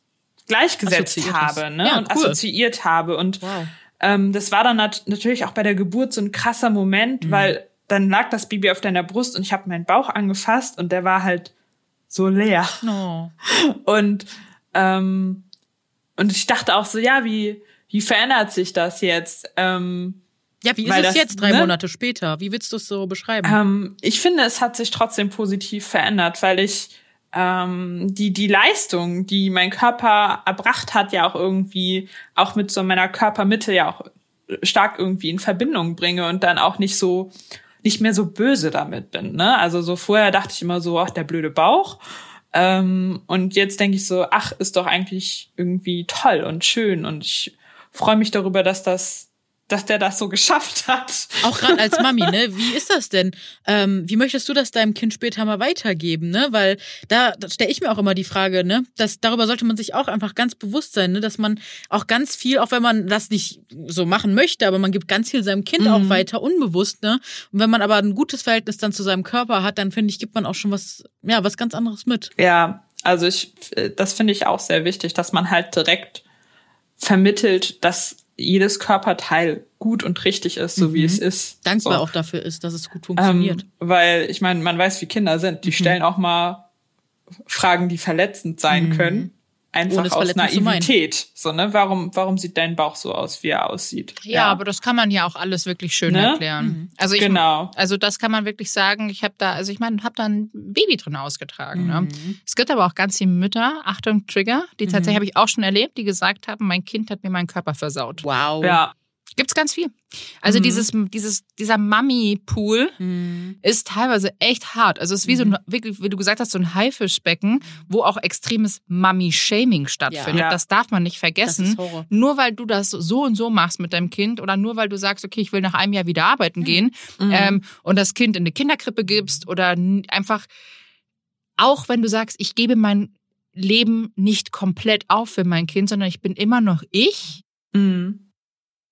gleichgesetzt habe ne? Ja, und cool. assoziiert habe. Und Wow. ähm, das war dann nat natürlich auch bei der Geburt so ein krasser Moment, Mhm. weil dann lag das Baby auf deiner Brust und ich habe meinen Bauch angefasst und der war halt so leer. Oh. Und, ähm, und ich dachte auch so, ja, wie, wie verändert sich das jetzt? Ähm, Ja, wie ist es das, jetzt, drei ne? Monate später? Wie willst du es so beschreiben? ähm, ich finde, es hat sich trotzdem positiv verändert, weil ich ähm, die, die Leistung, die mein Körper erbracht hat, ja auch irgendwie auch mit so meiner Körpermitte ja auch stark irgendwie in Verbindung bringe und dann auch nicht so nicht mehr so böse damit bin. Ne? Also so vorher dachte ich immer so, ach, der blöde Bauch. Ähm, und jetzt denke ich so, ach, ist doch eigentlich irgendwie toll und schön und ich freue mich darüber, dass das, dass der das so geschafft hat. Auch gerade als Mami, ne? Wie ist das denn? Ähm, wie möchtest du das deinem Kind später mal weitergeben, ne? Weil da, da stelle ich mir auch immer die Frage, ne? Das, darüber sollte man sich auch einfach ganz bewusst sein, ne? Dass man auch ganz viel, auch wenn man das nicht so machen möchte, aber man gibt ganz viel seinem Kind auch weiter, unbewusst, ne? Und wenn man aber ein gutes Verhältnis dann zu seinem Körper hat, dann finde ich, gibt man auch schon was, ja, was ganz anderes mit. Ja, also ich, das finde ich auch sehr wichtig, dass man halt direkt vermittelt, dass jedes Körperteil gut und richtig ist, so wie es ist. Dankbar so. auch dafür ist, dass es gut funktioniert. Ähm, weil ich meine, man weiß, wie Kinder sind. Mhm. Die stellen auch mal Fragen, die verletzend sein können. Mhm. Ohne Einfach aus. Naivität. So, ne? Warum, warum sieht dein Bauch so aus, wie er aussieht? Ja, aber das kann man ja auch alles wirklich schön Ne? erklären. Also ich, Genau. also das kann man wirklich sagen. Ich habe da, also ich meine, habe da ein Baby drin ausgetragen. Ne? Mhm. Es gibt aber auch ganz viele Mütter, Achtung Trigger, die tatsächlich habe ich auch schon erlebt, die gesagt haben, mein Kind hat mir meinen Körper versaut. Wow. Ja, Gibt's ganz viel. Also Mhm. dieses, dieses, dieser Mummy-Pool Mhm. ist teilweise echt hart. Also es ist wie so ein, wirklich, wie du gesagt hast, so ein Haifischbecken, wo auch extremes Mummy-Shaming stattfindet. Ja. Das darf man nicht Das vergessen. ist Horror. Nur weil du das so und so machst mit deinem Kind oder nur weil du sagst, okay, ich will nach einem Jahr wieder arbeiten gehen Mhm. ähm, und das Kind in eine Kinderkrippe gibst oder einfach, auch wenn du sagst, ich gebe mein Leben nicht komplett auf für mein Kind, sondern ich bin immer noch ich, Mhm.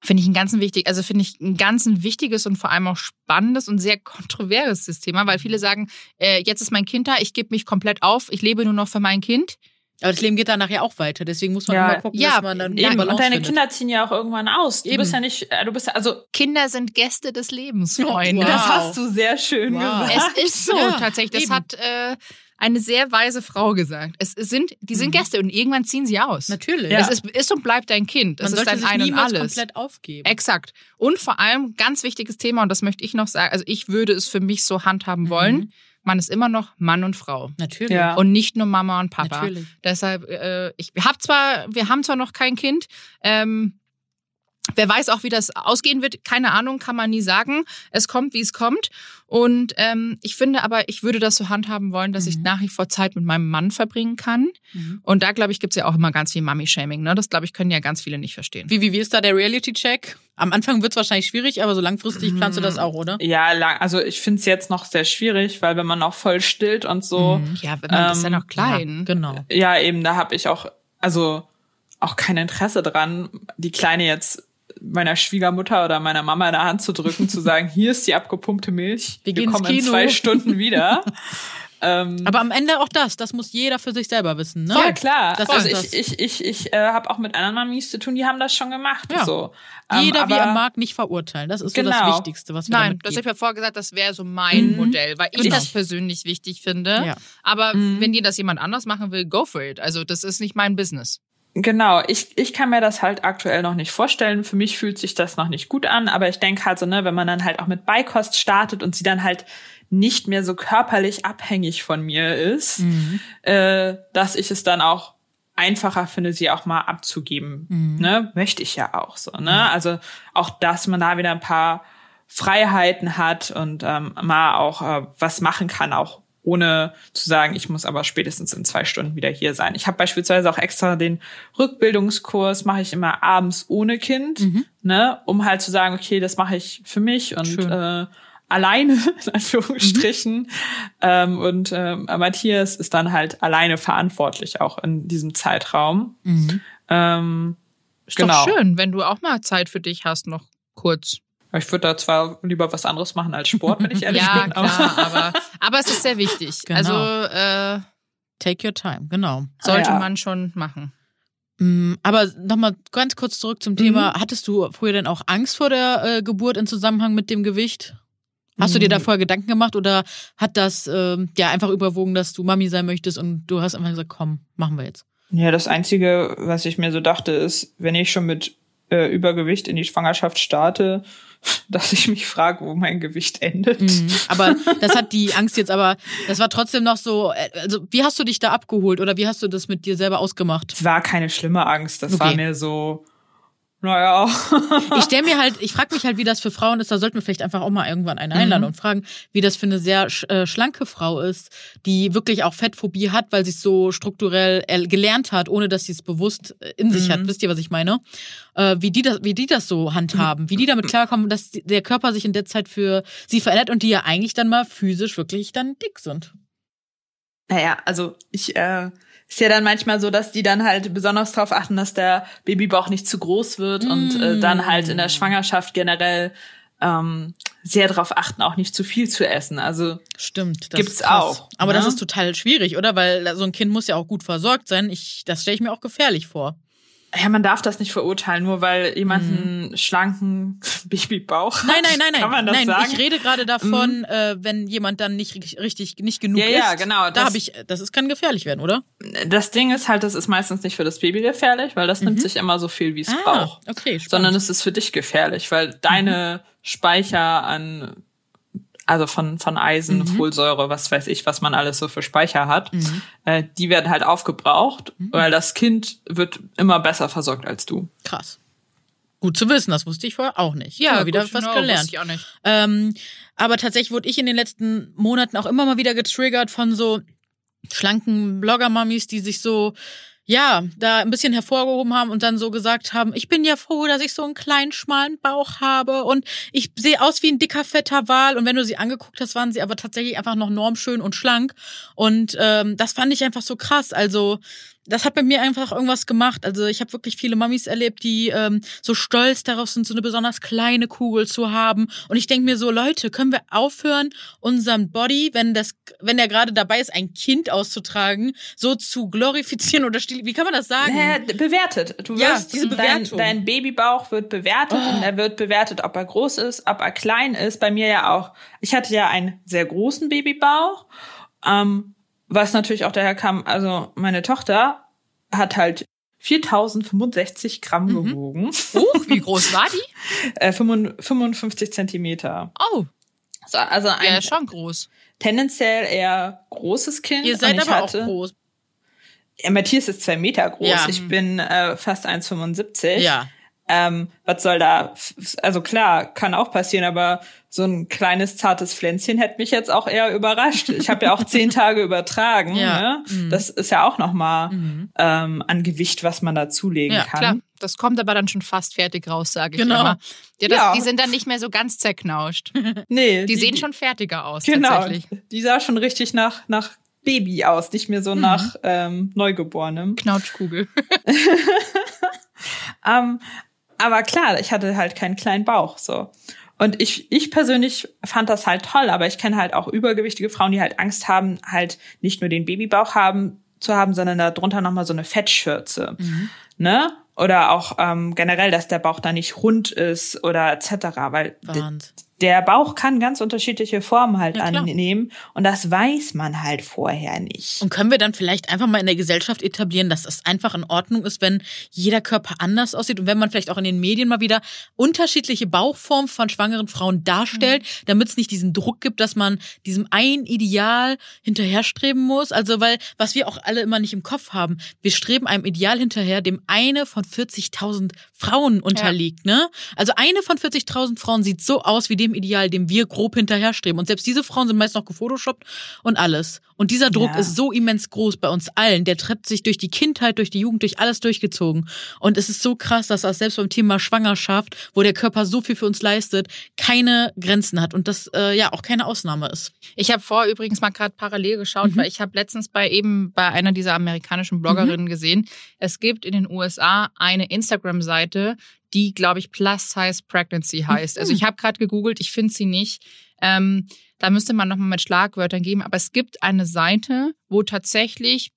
Finde ich ein ganz wichtig, also finde ich ein ganz wichtiges und vor allem auch spannendes und sehr kontroverses Thema, weil viele sagen, äh, jetzt ist mein Kind da, ich gebe mich komplett auf, ich lebe nur noch für mein Kind. Aber das Leben geht danach ja auch weiter. Deswegen muss man Ja, immer gucken, ja, dass man dann Eben, und deine findet. Kinder ziehen ja auch irgendwann aus. Du Eben. bist ja nicht, äh, du bist ja, also Kinder sind Gäste des Lebens, Freunde. wow. das hast du sehr schön Wow. gesagt. Es ist so Ja, tatsächlich. Das eben. hat äh, eine sehr weise Frau gesagt. Es sind, die sind Mhm. Gäste und irgendwann ziehen sie aus. Natürlich. Ja. Es ist, ist und bleibt dein Kind. Man Das ist sollte dein sich Ein und alles. komplett aufgeben. Exakt. Und vor allem, ganz wichtiges Thema, und das möchte ich noch sagen, also ich würde es für mich so handhaben wollen, Mhm. man ist immer noch Mann und Frau. Natürlich. Ja. Und nicht nur Mama und Papa. Natürlich. Deshalb, äh, ich hab zwar, wir haben zwar noch kein Kind, ähm, Wer weiß auch, wie das ausgehen wird, keine Ahnung, kann man nie sagen. Es kommt, wie es kommt. Und ähm, ich finde aber, ich würde das so handhaben wollen, dass ich Mhm. nach wie vor Zeit mit meinem Mann verbringen kann. Mhm. Und da, glaube ich, gibt's ja auch immer ganz viel Mummy-Shaming. Ne? Das, glaube ich, können ja ganz viele nicht verstehen. Wie, wie, wie ist da der Reality-Check? Am Anfang wird's wahrscheinlich schwierig, aber so langfristig planst du das auch, oder? Ja, lang, also ich finde es jetzt noch sehr schwierig, weil wenn man auch voll stillt und so, Mhm. Ja, wenn man ist ja Ähm, noch klein. Ja, genau. ja, eben, da habe ich auch, also auch kein Interesse dran, die Kleine jetzt meiner Schwiegermutter oder meiner Mama in der Hand zu drücken, zu sagen, hier ist die abgepumpte Milch, Wir gehen ins kommen in Kino. zwei Stunden wieder. ähm, Aber am Ende auch das, das muss jeder für sich selber wissen, ne? ja, klar. Das also ist ich, ich, ich, ich äh, habe auch mit anderen Mamis zu tun, die haben das schon gemacht. Ja. So. Ähm, Jeder wie aber- er mag, nicht verurteilen. Das ist so Genau. das Wichtigste, was wir Nein, damit das habe ich mir vorher gesagt, das wäre so mein Mhm. Modell, weil ich Genau. das persönlich wichtig finde. Ja. Aber Mhm. wenn dir das jemand anders machen will, go for it. Also das ist nicht mein Business. Genau, ich, ich kann mir das halt aktuell noch nicht vorstellen. Für mich fühlt sich das noch nicht gut an, aber ich denke halt so, ne, wenn man dann halt auch mit Beikost startet und sie dann halt nicht mehr so körperlich abhängig von mir ist, Mhm. äh, dass ich es dann auch einfacher finde, sie auch mal abzugeben. Mhm. Ne? Möchte ich ja auch so. Ne? Also auch, dass man da wieder ein paar Freiheiten hat und ähm, mal auch äh, was machen kann, auch ohne zu sagen, ich muss aber spätestens in zwei Stunden wieder hier sein. Ich habe beispielsweise auch extra den Rückbildungskurs, mache ich immer abends ohne Kind, ne, um halt zu sagen, okay, das mache ich für mich und Schön. äh, alleine, in Anführungsstrichen. Ähm, und äh, Matthias ist dann halt alleine verantwortlich auch in diesem Zeitraum. Mhm. Ähm, Ist Genau. doch schön, wenn du auch mal Zeit für dich hast, noch kurz. Ich würde da zwar lieber was anderes machen als Sport, wenn ich ehrlich ja, bin. klar, aber, aber es ist sehr wichtig. Genau. Also äh, Take your time, genau. sollte Ja. man schon machen. Mm, Aber nochmal ganz kurz zurück zum Thema. Hattest du früher denn auch Angst vor der äh, Geburt im Zusammenhang mit dem Gewicht? Hast du dir da Mm. vorher Gedanken gemacht oder hat das ähm, ja einfach überwogen, dass du Mami sein möchtest und du hast einfach gesagt, komm, machen wir jetzt? Ja, das Einzige, was ich mir so dachte, ist, wenn ich schon mit äh, Übergewicht in die Schwangerschaft starte, dass ich mich frage, wo mein Gewicht endet. Mhm. Aber das hat die Angst jetzt, aber das war trotzdem noch so, äh, also wie hast du dich da abgeholt oder wie hast du das mit dir selber ausgemacht? Es war keine schlimme Angst, das Okay. war mir so, naja. Ich stelle mir halt, ich frage mich halt, wie das für Frauen ist. Da sollten wir vielleicht einfach auch mal irgendwann eine einladen Mhm. und fragen, wie das für eine sehr sch- äh, schlanke Frau ist, die wirklich auch Fettphobie hat, weil sie es so strukturell gelernt hat, ohne dass sie es bewusst äh, in sich hat. Mhm. Wisst ihr, was ich meine? Äh, wie die das, wie die das so handhaben, wie die damit klarkommen, dass die, der Körper sich in der Zeit für sie verändert und die ja eigentlich dann mal physisch wirklich dann dick sind. Naja, also ich äh, ist ja dann manchmal so, dass die dann halt besonders darauf achten, dass der Babybauch nicht zu groß wird und äh, dann halt in der Schwangerschaft generell ähm, sehr darauf achten, auch nicht zu viel zu essen. Also Stimmt. Das Gibt's auch, Aber ne? das ist total schwierig, oder? Weil so ein Kind muss ja auch gut versorgt sein. Ich, das stelle ich mir auch gefährlich vor. Ja, man darf das nicht verurteilen, nur weil jemand einen schlanken Babybauch hat. Mhm. Nein, nein, nein, nein. Kann man das nein, sagen? ich rede gerade davon, äh, wenn jemand dann nicht ri- richtig, nicht genug Ja, ja, isst. genau, Da das- habe ich, das ist, kann gefährlich werden, oder? Das Ding ist halt, das ist meistens nicht für das Baby gefährlich, weil das nimmt sich immer so viel, wie es braucht. Mhm. Ah, okay, spannend. Sondern es ist für dich gefährlich, weil deine Speicher an, also von, von Eisen, Mhm. Folsäure, was weiß ich, was man alles so für Speicher hat, äh, die werden halt aufgebraucht, Mhm. weil das Kind wird immer besser versorgt als du. krass. Gut zu wissen, das wusste ich vorher auch nicht. Ja, Immer wieder gut, was no, gelernt. wusste ich auch nicht. Ähm, aber tatsächlich wurde ich in den letzten Monaten auch immer mal wieder getriggert von so schlanken Blogger-Mamis, die sich so, ja, da ein bisschen hervorgehoben haben und dann so gesagt haben, ich bin ja froh, dass ich so einen kleinen, schmalen Bauch habe und ich sehe aus wie ein dicker, fetter Wal. Und wenn du sie angeguckt hast, waren sie aber tatsächlich einfach noch normschön und schlank. Und ähm, das fand ich einfach so krass. Also das hat bei mir einfach irgendwas gemacht. Also ich habe wirklich viele Mamis erlebt, die ähm, so stolz darauf sind, so eine besonders kleine Kugel zu haben. Und ich denke mir so, Leute, können wir aufhören, unseren Body, wenn das, wenn der gerade dabei ist, ein Kind auszutragen, so zu glorifizieren oder stil Wie kann man das sagen? Naja, bewertet. Du Ja, wirst, diese dein, Bewertung. dein Babybauch wird bewertet Oh. und er wird bewertet, ob er groß ist, ob er klein ist. Bei mir ja auch. Ich hatte ja einen sehr großen Babybauch, ähm, was natürlich auch daher kam, also meine Tochter hat halt 4065 Gramm Mhm. gewogen, Huch, wie groß war die? äh, 55 Zentimeter. Oh, So, also ein ja, schon groß. tendenziell eher großes Kind. Ihr seid aber hatte, auch groß. Ja, Matthias ist zwei Meter groß. Ja. Ich bin äh, fast 1,75. Ja. Ähm, was soll da? Also klar, kann auch passieren, aber so ein kleines zartes Pflänzchen hätte mich jetzt auch eher überrascht. Ich habe ja auch zehn Tage übertragen. Ja. Ne? Mhm. Das ist ja auch noch mal Mhm. ähm, an Gewicht, was man dazulegen Ja, kann. Klar, das kommt aber dann schon fast fertig raus, sage ich Genau. immer. Ja, das, Ja. Die sind dann nicht mehr so ganz zerknauscht. Nee, Die, sehen schon fertiger aus, genau. tatsächlich. Die sah schon richtig nach nach Baby aus, nicht mehr so Mhm. nach ähm, Neugeborenem. Knautschkugel. Ähm, aber klar, ich hatte halt keinen kleinen Bauch so. Und ich, ich persönlich fand das halt toll, aber ich kenne halt auch übergewichtige Frauen, die halt Angst haben, halt nicht nur den Babybauch haben zu haben, sondern darunter nochmal so eine Fettschürze. Ne? Oder auch ähm, generell, dass der Bauch da nicht rund ist oder etc. Weil der Bauch kann ganz unterschiedliche Formen halt Ja, annehmen und das weiß man halt vorher nicht. Und können wir dann vielleicht einfach mal in der Gesellschaft etablieren, dass es einfach in Ordnung ist, wenn jeder Körper anders aussieht und wenn man vielleicht auch in den Medien mal wieder unterschiedliche Bauchformen von schwangeren Frauen darstellt, damit es nicht diesen Druck gibt, dass man diesem einen Ideal hinterherstreben muss. Also, weil, was wir auch alle immer nicht im Kopf haben, wir streben einem Ideal hinterher, dem eine von 40.000 Frauen unterliegt, ne? Also eine von 40.000 Frauen sieht so aus wie dem Ideal, dem wir grob hinterherstreben. Und selbst diese Frauen sind meist noch gefotoshoppt und alles. Und dieser Druck Ja. ist so immens groß bei uns allen. Der treibt sich durch die Kindheit, durch die Jugend, durch alles durchgezogen. Und es ist so krass, dass das selbst beim Thema Schwangerschaft, wo der Körper so viel für uns leistet, keine Grenzen hat und das äh, ja auch keine Ausnahme ist. Ich habe vor übrigens mal gerade parallel geschaut, Mhm. weil ich habe letztens bei eben bei einer dieser amerikanischen Bloggerinnen gesehen, es gibt in den USA eine Instagram-Seite, die, glaube ich, Plus Size Pregnancy heißt. Also Mhm. ich habe gerade gegoogelt, ich finde sie nicht. Ähm, da müsste man nochmal mit Schlagwörtern geben, aber es gibt eine Seite, wo tatsächlich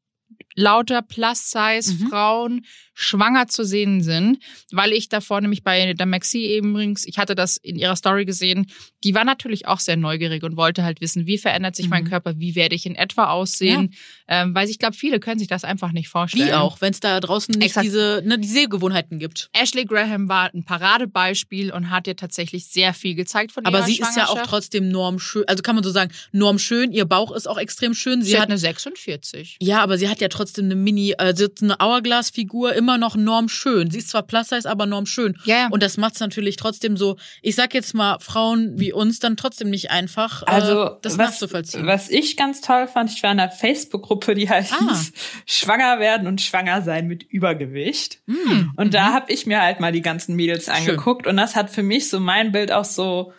lauter Mhm. Plus-Size-Frauen schwanger zu sehen sind, weil ich davor nämlich bei der Maxi eben übrigens, ich hatte das in ihrer Story gesehen, die war natürlich auch sehr neugierig und wollte halt wissen, wie verändert sich mein Mhm. Körper, wie werde ich in etwa aussehen, ähm, weil ich glaube, viele können sich das einfach nicht vorstellen. Wie auch, wenn es da draußen nicht Exakt. diese ne, die Sehgewohnheiten gibt. Ashley Graham war ein Paradebeispiel und hat ihr tatsächlich sehr viel gezeigt von Aber ihrer sie ist ja auch trotzdem normschön. Also kann man so sagen, normschön. Ihr Bauch ist auch extrem schön. Sie, Sie hat hat eine 46. Ja, aber sie hat ja trotzdem eine Mini, äh, eine Hourglass-Figur, immer noch normschön. Sie ist zwar plus-size, aber normschön. Ja, ja. Und das macht's natürlich trotzdem so, ich sag jetzt mal, Frauen wie uns dann trotzdem nicht einfach, äh, Also das was, nachzuvollziehen. was ich ganz toll fand, ich war in einer Facebook-Gruppe, die halt Ah. hieß Schwanger werden und schwanger sein mit Übergewicht. Hm. Und da habe ich mir halt mal die ganzen Mädels angeguckt und das hat für mich so mein Bild auch so,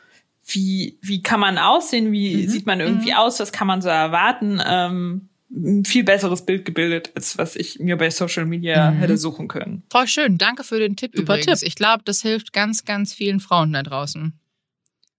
wie, wie kann man aussehen, wie Mhm. sieht man irgendwie aus, was kann man so erwarten, ähm, ein viel besseres Bild gebildet, als was ich mir bei Social Media Mhm. hätte suchen können. Voll schön. Danke für den Tipp Super übrigens. Tipp. Ich glaube, das hilft ganz, ganz vielen Frauen da draußen.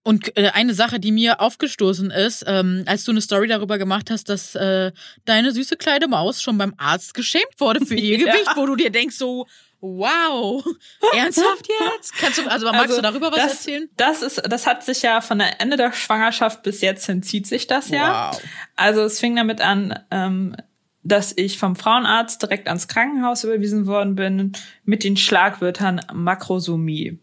Und äh, eine Sache, die mir aufgestoßen ist, ähm, als du eine Story darüber gemacht hast, dass äh, deine süße kleine Maus schon beim Arzt geschämt wurde für ihr Ja. Gewicht, wo du dir denkst so, wow, ernsthaft jetzt? Kannst du, also magst Also, du darüber was das, erzählen? Das ist, das hat sich ja von der Ende der Schwangerschaft bis jetzt hinzieht sich das ja. Wow. Also es fing damit an, ähm, dass ich vom Frauenarzt direkt ans Krankenhaus überwiesen worden bin mit den Schlagwörtern Makrosomie.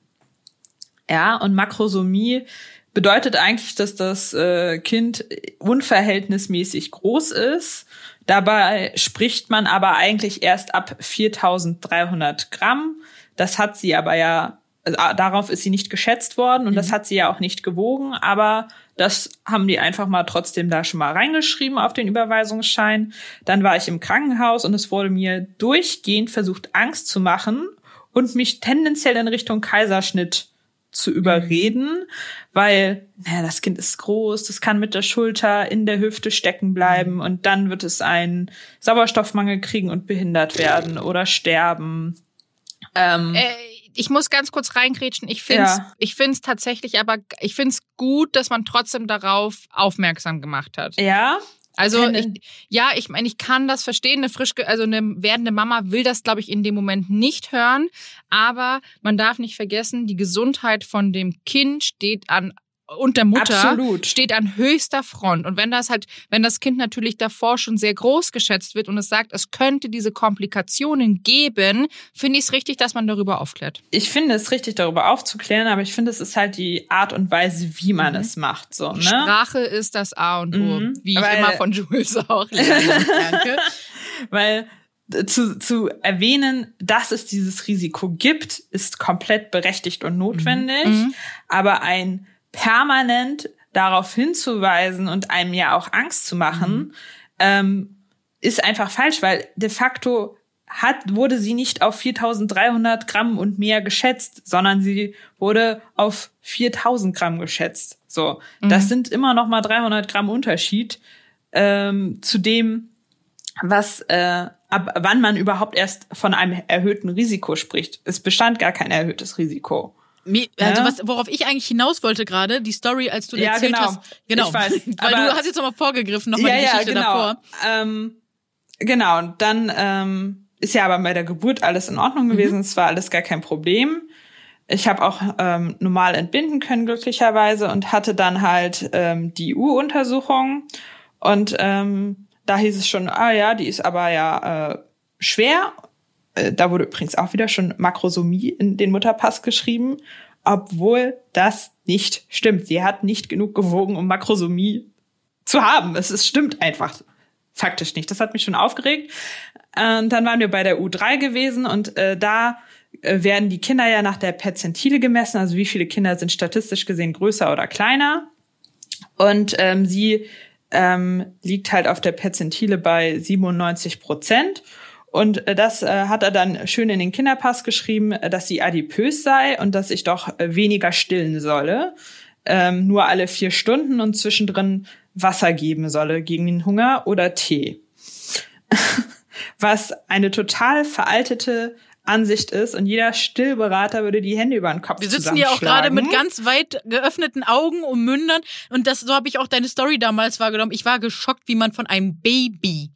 Ja, und Makrosomie bedeutet eigentlich, dass das äh, Kind unverhältnismäßig groß ist. Dabei spricht man aber eigentlich erst ab 4300 Gramm. Das hat sie aber ja also, darauf ist sie nicht geschätzt worden und Mhm. das hat sie ja auch nicht gewogen, aber das haben die einfach mal trotzdem da schon mal reingeschrieben auf den Überweisungsschein. Dann war ich im Krankenhaus und es wurde mir durchgehend versucht, Angst zu machen und mich tendenziell in Richtung Kaiserschnitt zu überreden, weil naja, das Kind ist groß, das kann mit der Schulter in der Hüfte stecken bleiben und dann wird es einen Sauerstoffmangel kriegen und behindert werden oder sterben. Ähm, Äh, ich muss ganz kurz reingrätschen. Ich finde es Ja. ich find's tatsächlich, aber ich finde es gut, dass man trotzdem darauf aufmerksam gemacht hat. ja, Also ich, ja, ich meine, ich kann das verstehen. Eine frisch, also eine werdende Mama will das, glaube ich, in dem Moment nicht hören. Aber man darf nicht vergessen, die Gesundheit von dem Kind steht an und der Mutter Absolut. steht an höchster Front. Und wenn das halt, wenn das Kind natürlich davor schon sehr groß geschätzt wird und es sagt, es könnte diese Komplikationen geben, finde ich es richtig, dass man darüber aufklärt. ich finde es richtig, darüber aufzuklären, aber ich finde, es ist halt die Art und Weise, wie man es macht, so, ne? Sprache ist das A und O, Mhm. wie ich Weil- immer von Jules auch lerne. Danke. Weil äh, zu, zu erwähnen, dass es dieses Risiko gibt, ist komplett berechtigt und notwendig. Mhm. Aber ein permanent darauf hinzuweisen und einem ja auch Angst zu machen, ähm, ist einfach falsch, weil de facto hat, wurde sie nicht auf 4300 Gramm und mehr geschätzt, sondern sie wurde auf 4000 Gramm geschätzt. So, das sind immer noch mal 300 Gramm Unterschied ähm, zu dem, was äh, ab wann man überhaupt erst von einem erhöhten Risiko spricht. Es bestand gar kein erhöhtes Risiko. Also Ja. was, worauf ich eigentlich hinaus wollte gerade, die Story, als du Ja, erzählt genau. hast. Genau. Ich weiß, Weil aber- du hast jetzt nochmal vorgegriffen, nochmal die Geschichte genau. davor. Ähm, genau, und dann ähm, ist ja aber bei der Geburt alles in Ordnung Mhm. gewesen. Es war alles gar kein Problem. Ich habe auch ähm, normal entbinden können, glücklicherweise, und hatte dann halt ähm, die U-Untersuchung. Und ähm, da hieß es schon, ah ja, die ist aber ja äh, schwer. Äh, da wurde übrigens auch wieder schon Makrosomie in den Mutterpass geschrieben, obwohl das nicht stimmt. Sie hat nicht genug gewogen, um Makrosomie zu haben. Es ist, stimmt einfach faktisch nicht. Das hat mich schon aufgeregt. Und dann waren wir bei der U3 gewesen und äh, da äh, werden die Kinder ja nach der Perzentile gemessen, also wie viele Kinder sind statistisch gesehen größer oder kleiner. Und ähm, sie ähm, liegt halt auf der Perzentile bei 97 Prozent. Und äh, das äh, hat er dann schön in den Kinderpass geschrieben, äh, dass sie adipös sei und dass ich doch äh, weniger stillen solle. Ähm, nur alle vier Stunden und zwischendrin Wasser geben solle gegen den Hunger oder Tee. Was eine total veraltete Ansicht ist und jeder Stillberater würde die Hände über den Kopf Wir sitzen ja auch gerade mit ganz weit geöffneten Augen und Mündern und das so habe ich auch deine Story damals wahrgenommen. Ich war geschockt, wie man von einem Baby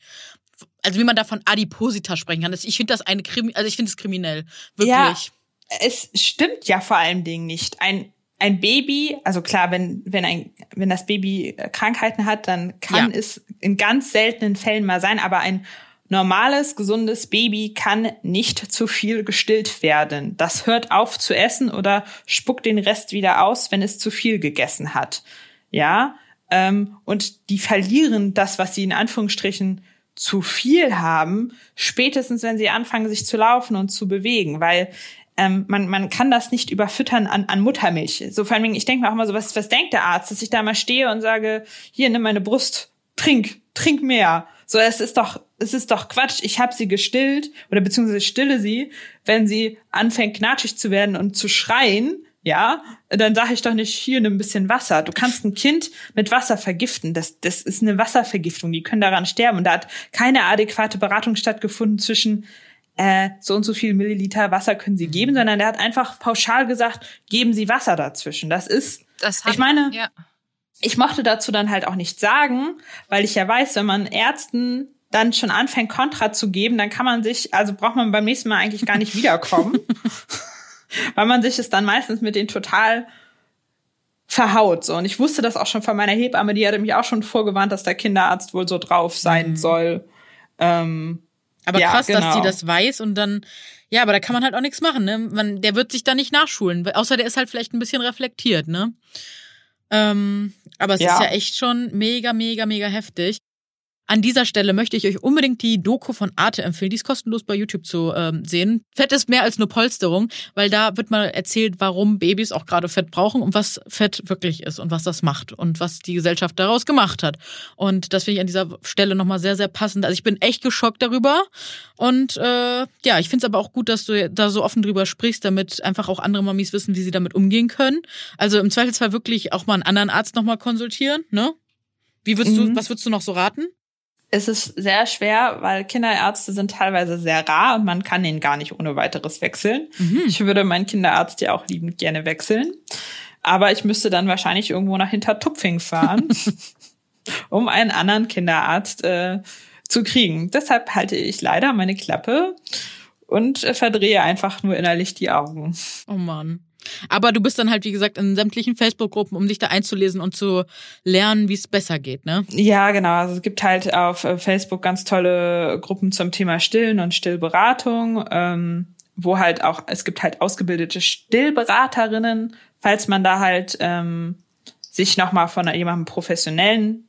also wie man da von Adipositas sprechen kann. Das- Ich finde das eine Krimi also ich finde es kriminell, wirklich. Ja. es stimmt ja vor allen Dingen nicht. Ein ein Baby, also klar, wenn wenn ein wenn das Baby äh, Krankheiten hat, dann kann Ja. es in ganz seltenen Fällen mal sein, aber ein normales gesundes Baby kann nicht zu viel gestillt werden. Das hört auf zu essen oder spuckt den Rest wieder aus, wenn es zu viel gegessen hat. Ja, ähm, und die verlieren das, was sie in Anführungsstrichen zu viel haben, spätestens wenn sie anfangen, sich zu laufen und zu bewegen, weil ähm, man, man kann das nicht überfüttern an, an Muttermilch. So vor allem, ich denke mir auch immer so, was, was denkt der Arzt, dass ich da mal stehe und sage, hier, nimm meine Brust, trink, trink mehr. So, es ist doch, es ist doch Quatsch. Ich habe sie gestillt oder beziehungsweise stille sie, wenn sie anfängt knatschig zu werden und zu schreien, ja, dann sage ich doch nicht, hier nimm ein bisschen Wasser. Du kannst ein Kind mit Wasser vergiften. Das, das ist eine Wasservergiftung. Die können daran sterben. Und da hat keine adäquate Beratung stattgefunden zwischen äh, so und so viel Milliliter Wasser können sie geben, sondern der hat einfach pauschal gesagt, geben Sie Wasser dazwischen. Das ist, Das Ich meine- ja. ich mochte dazu dann halt auch nichts sagen, weil ich ja weiß, wenn man Ärzten dann schon anfängt, Kontra zu geben, dann kann man sich, also braucht man beim nächsten Mal eigentlich gar nicht wiederkommen, weil man sich es dann meistens mit denen total verhaut. So. Und ich wusste das auch schon von meiner Hebamme, die hatte mich auch schon vorgewarnt, dass der Kinderarzt wohl so drauf sein soll. Ähm, Aber Ja, krass, dass genau. die das weiß und dann, ja, aber da kann man halt auch nichts machen, ne? Man, der wird sich da nicht nachschulen, außer der ist halt vielleicht ein bisschen reflektiert, ne? Ähm, aber es Ja. ist ja echt schon mega, mega, mega heftig. An dieser Stelle möchte ich euch unbedingt die Doku von Arte empfehlen. Die ist kostenlos bei YouTube zu ähm, sehen. Fett ist mehr als nur Polsterung, weil da wird mal erzählt, warum Babys auch gerade Fett brauchen und was Fett wirklich ist und was das macht und was die Gesellschaft daraus gemacht hat. Und das finde ich an dieser Stelle nochmal sehr, sehr passend. Also ich bin echt geschockt darüber. Und äh, ja, ich finde es aber auch gut, dass du da so offen drüber sprichst, damit einfach auch andere Mamis wissen, wie sie damit umgehen können. Also im Zweifelsfall wirklich auch mal einen anderen Arzt nochmal konsultieren, ne? Wie würdest Mhm. du, was würdest du noch so raten? Es ist sehr schwer, weil Kinderärzte sind teilweise sehr rar und man kann den gar nicht ohne weiteres wechseln. Ich würde meinen Kinderarzt ja auch liebend gerne wechseln. Aber ich müsste dann wahrscheinlich irgendwo nach Hintertupfing fahren, um einen anderen Kinderarzt äh, zu kriegen. Deshalb halte ich leider meine Klappe und äh, verdrehe einfach nur innerlich die Augen. Oh Mann. Aber du bist dann halt, wie gesagt, in sämtlichen Facebook-Gruppen, um dich da einzulesen und zu lernen, wie es besser geht, ne? Ja, genau. Also es gibt halt auf äh, Facebook ganz tolle Gruppen zum Thema Stillen und Stillberatung, ähm, wo halt auch, es gibt halt ausgebildete Stillberaterinnen, falls man da halt ähm, sich nochmal von jemandem Professionellen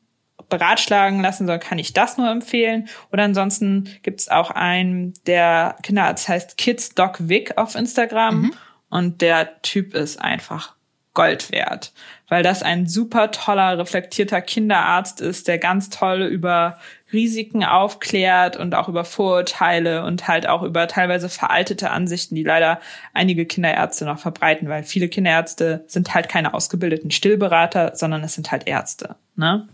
beratschlagen lassen soll, kann ich das nur empfehlen. Oder ansonsten gibt's auch einen, der Kinderarzt heißt Kids Doc Vic auf Instagram und der Typ ist einfach Gold wert, weil das ein super toller, reflektierter Kinderarzt ist, der ganz toll über Risiken aufklärt und auch über Vorurteile und halt auch über teilweise veraltete Ansichten, die leider einige Kinderärzte noch verbreiten, weil viele Kinderärzte sind halt keine ausgebildeten Stillberater, sondern es sind halt Ärzte. Ne?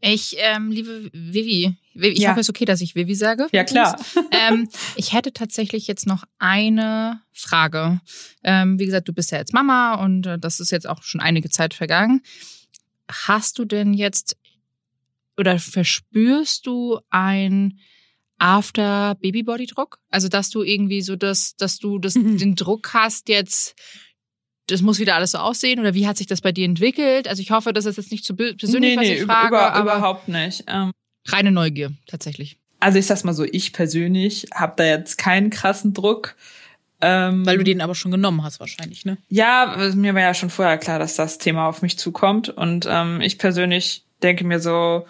Ich, ähm, liebe Vivi ich Ja. hoffe, es ist okay, dass ich Vivi sage. Ja, klar. ähm, ich hätte tatsächlich jetzt noch eine Frage. Ähm, wie gesagt, du bist ja jetzt Mama und äh, das ist jetzt auch schon einige Zeit vergangen. Hast du denn jetzt oder verspürst du ein After Baby Body Druck? Also, dass du irgendwie so das, dass du das, Mhm. den Druck hast jetzt, das muss wieder alles so aussehen oder wie hat sich das bei dir entwickelt? Also, ich hoffe, das ist jetzt nicht zu persönlich, was ich über- frage, über, aber überhaupt nicht. Ähm, reine Neugier tatsächlich. also ich sag's mal so, ich persönlich habe da jetzt keinen krassen Druck. Ähm, Weil du den aber schon genommen hast, wahrscheinlich, ne? Ja, also mir war ja schon vorher klar, dass das Thema auf mich zukommt. Und ähm, ich persönlich denke mir so,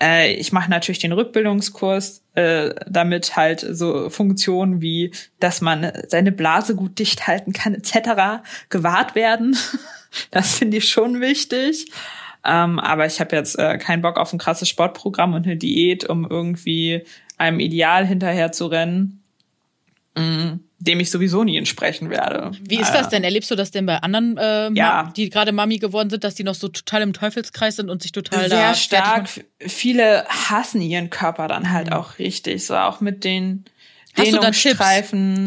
äh, ich mache natürlich den Rückbildungskurs, äh, damit halt so Funktionen wie, dass man seine Blase gut dicht halten kann, etc. gewahrt werden. das finde ich schon wichtig. Ähm, aber ich habe jetzt äh, keinen Bock auf ein krasses Sportprogramm und eine Diät, um irgendwie einem Ideal hinterher zu rennen, mh, dem ich sowieso nie entsprechen werde. Wie ist Äh, das denn? Erlebst du das denn bei anderen, äh, Ja. Die gerade Mami geworden sind, dass die noch so total im Teufelskreis sind und sich total sehr da stark. Viele hassen ihren Körper dann halt auch richtig, so auch mit den Hast du da Tipps?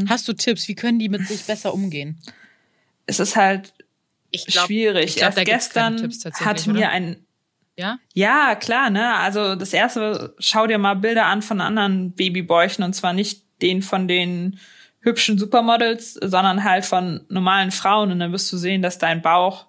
Hast du Tipps? Wie können die mit sich besser umgehen? Es ist halt Ich schwierig. ich glaub, Erst gestern hat oder? mir ein Ja? ja, klar, ne? Also das erste, schau dir mal Bilder an von anderen Babybäuchen und zwar nicht den von den hübschen Supermodels, sondern halt von normalen Frauen und dann wirst du sehen, dass dein Bauch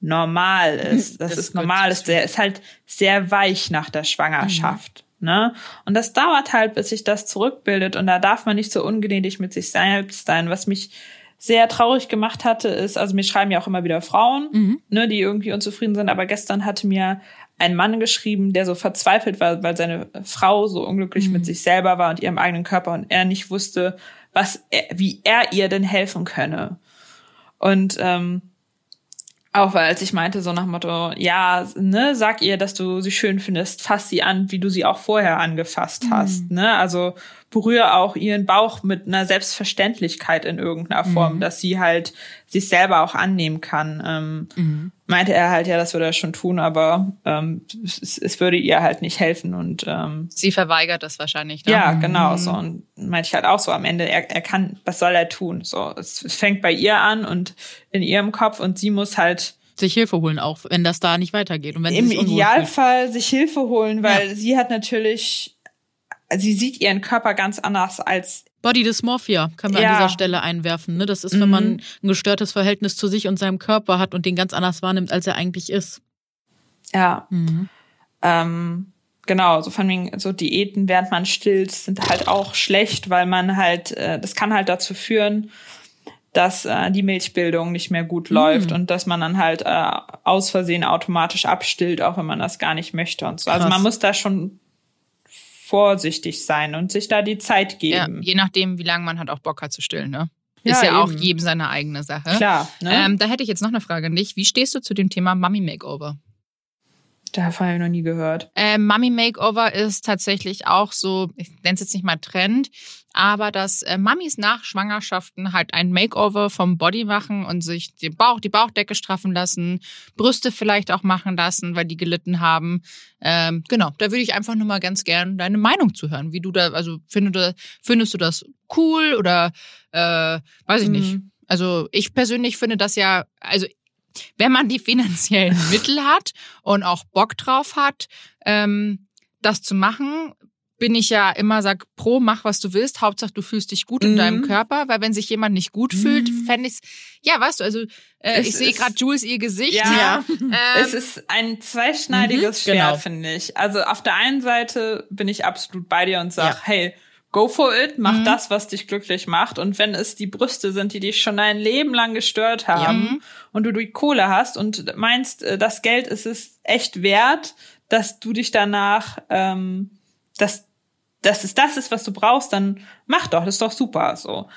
normal ist. Das, Das ist ist normal, ist, der ist halt sehr weich nach der Schwangerschaft. Ne? Und das dauert halt, bis sich das zurückbildet und da darf man nicht so ungnädig mit sich selbst sein. Was mich sehr traurig gemacht hatte, ist, also mir schreiben ja auch immer wieder Frauen, ne, die irgendwie unzufrieden sind, aber gestern hatte mir ein Mann geschrieben, der so verzweifelt war, weil seine Frau so unglücklich mit sich selber war und ihrem eigenen Körper und er nicht wusste, was er, wie er ihr denn helfen könne. Und ähm, auch weil als ich meinte so nach Motto, ja, ne, sag ihr, dass du sie schön findest, fass sie an, wie du sie auch vorher angefasst hast, ne? Also berühre auch ihren Bauch mit einer Selbstverständlichkeit in irgendeiner Form, dass sie halt sich selber auch annehmen kann. Ähm, Meinte er halt, ja, das würde er schon tun, aber ähm, es, es würde ihr halt nicht helfen und ähm, Sie verweigert das wahrscheinlich. Ne? ja, genau so. Und meinte ich halt auch so am Ende, er, er kann, was soll er tun? So, es, fängt bei ihr an und in ihrem Kopf und sie muss halt Sich Hilfe holen auch, wenn das da nicht weitergeht. Und wenn im fühlt. Idealfall sich Hilfe holen, weil sie hat natürlich, sie sieht ihren Körper ganz anders als Body Dysmorphia können wir Ja. an dieser Stelle einwerfen. Ne? Das ist, wenn Mhm. man ein gestörtes Verhältnis zu sich und seinem Körper hat und den ganz anders wahrnimmt, als er eigentlich ist. ja. Mhm. Ähm, genau, so von wegen, so Diäten, während man stillt, sind halt auch schlecht, weil man halt, äh, das kann halt dazu führen, dass äh, die Milchbildung nicht mehr gut läuft und dass man dann halt äh, aus Versehen automatisch abstillt, auch wenn man das gar nicht möchte und so. Also Krass. man muss da schon vorsichtig sein und sich da die Zeit Ja, geben. je nachdem, wie lange man halt auch Bock hat zu stillen, ne? Ja, Ist ja auch eben. jedem seine eigene Sache. Klar, ne? Ähm, da hätte ich jetzt noch eine Frage an dich. Wie stehst du zu dem Thema Mummy Makeover? Davon habe ich noch nie gehört. Ähm, Mummy Makeover ist tatsächlich auch so, ich nenne es jetzt nicht mal Trend, aber dass äh, Mummies nach Schwangerschaften halt ein Makeover vom Body machen und sich den Bauch, die Bauchdecke straffen lassen, Brüste vielleicht auch machen lassen, weil die gelitten haben. Ähm, genau, da würde ich einfach nur mal ganz gern deine Meinung zu hören. Wie du da, also findest du, findest du das cool oder äh, weiß ich nicht. Mhm. Also ich persönlich finde das ja, also wenn man die finanziellen Mittel hat und auch Bock drauf hat, ähm, das zu machen, bin ich ja immer sag pro mach was du willst, Hauptsache du fühlst dich gut in Mhm. deinem Körper, weil wenn sich jemand nicht gut fühlt, Mhm. fände ich's ja, weißt du, also äh, ich sehe gerade Jules ihr Gesicht. Ja. Ähm, es ist ein zweischneidiges Mhm, genau. Schwert, finde ich. Also auf der einen Seite bin ich absolut bei dir und sag, Ja. hey, go for it, mach Mhm. das, was dich glücklich macht. Und wenn es die Brüste sind, die dich schon dein Leben lang gestört haben Mhm. und du die Kohle hast und meinst, äh, das Geld ist es echt wert, dass du dich danach, ähm, dass, dass es das ist, was du brauchst, dann mach doch, das ist doch super so.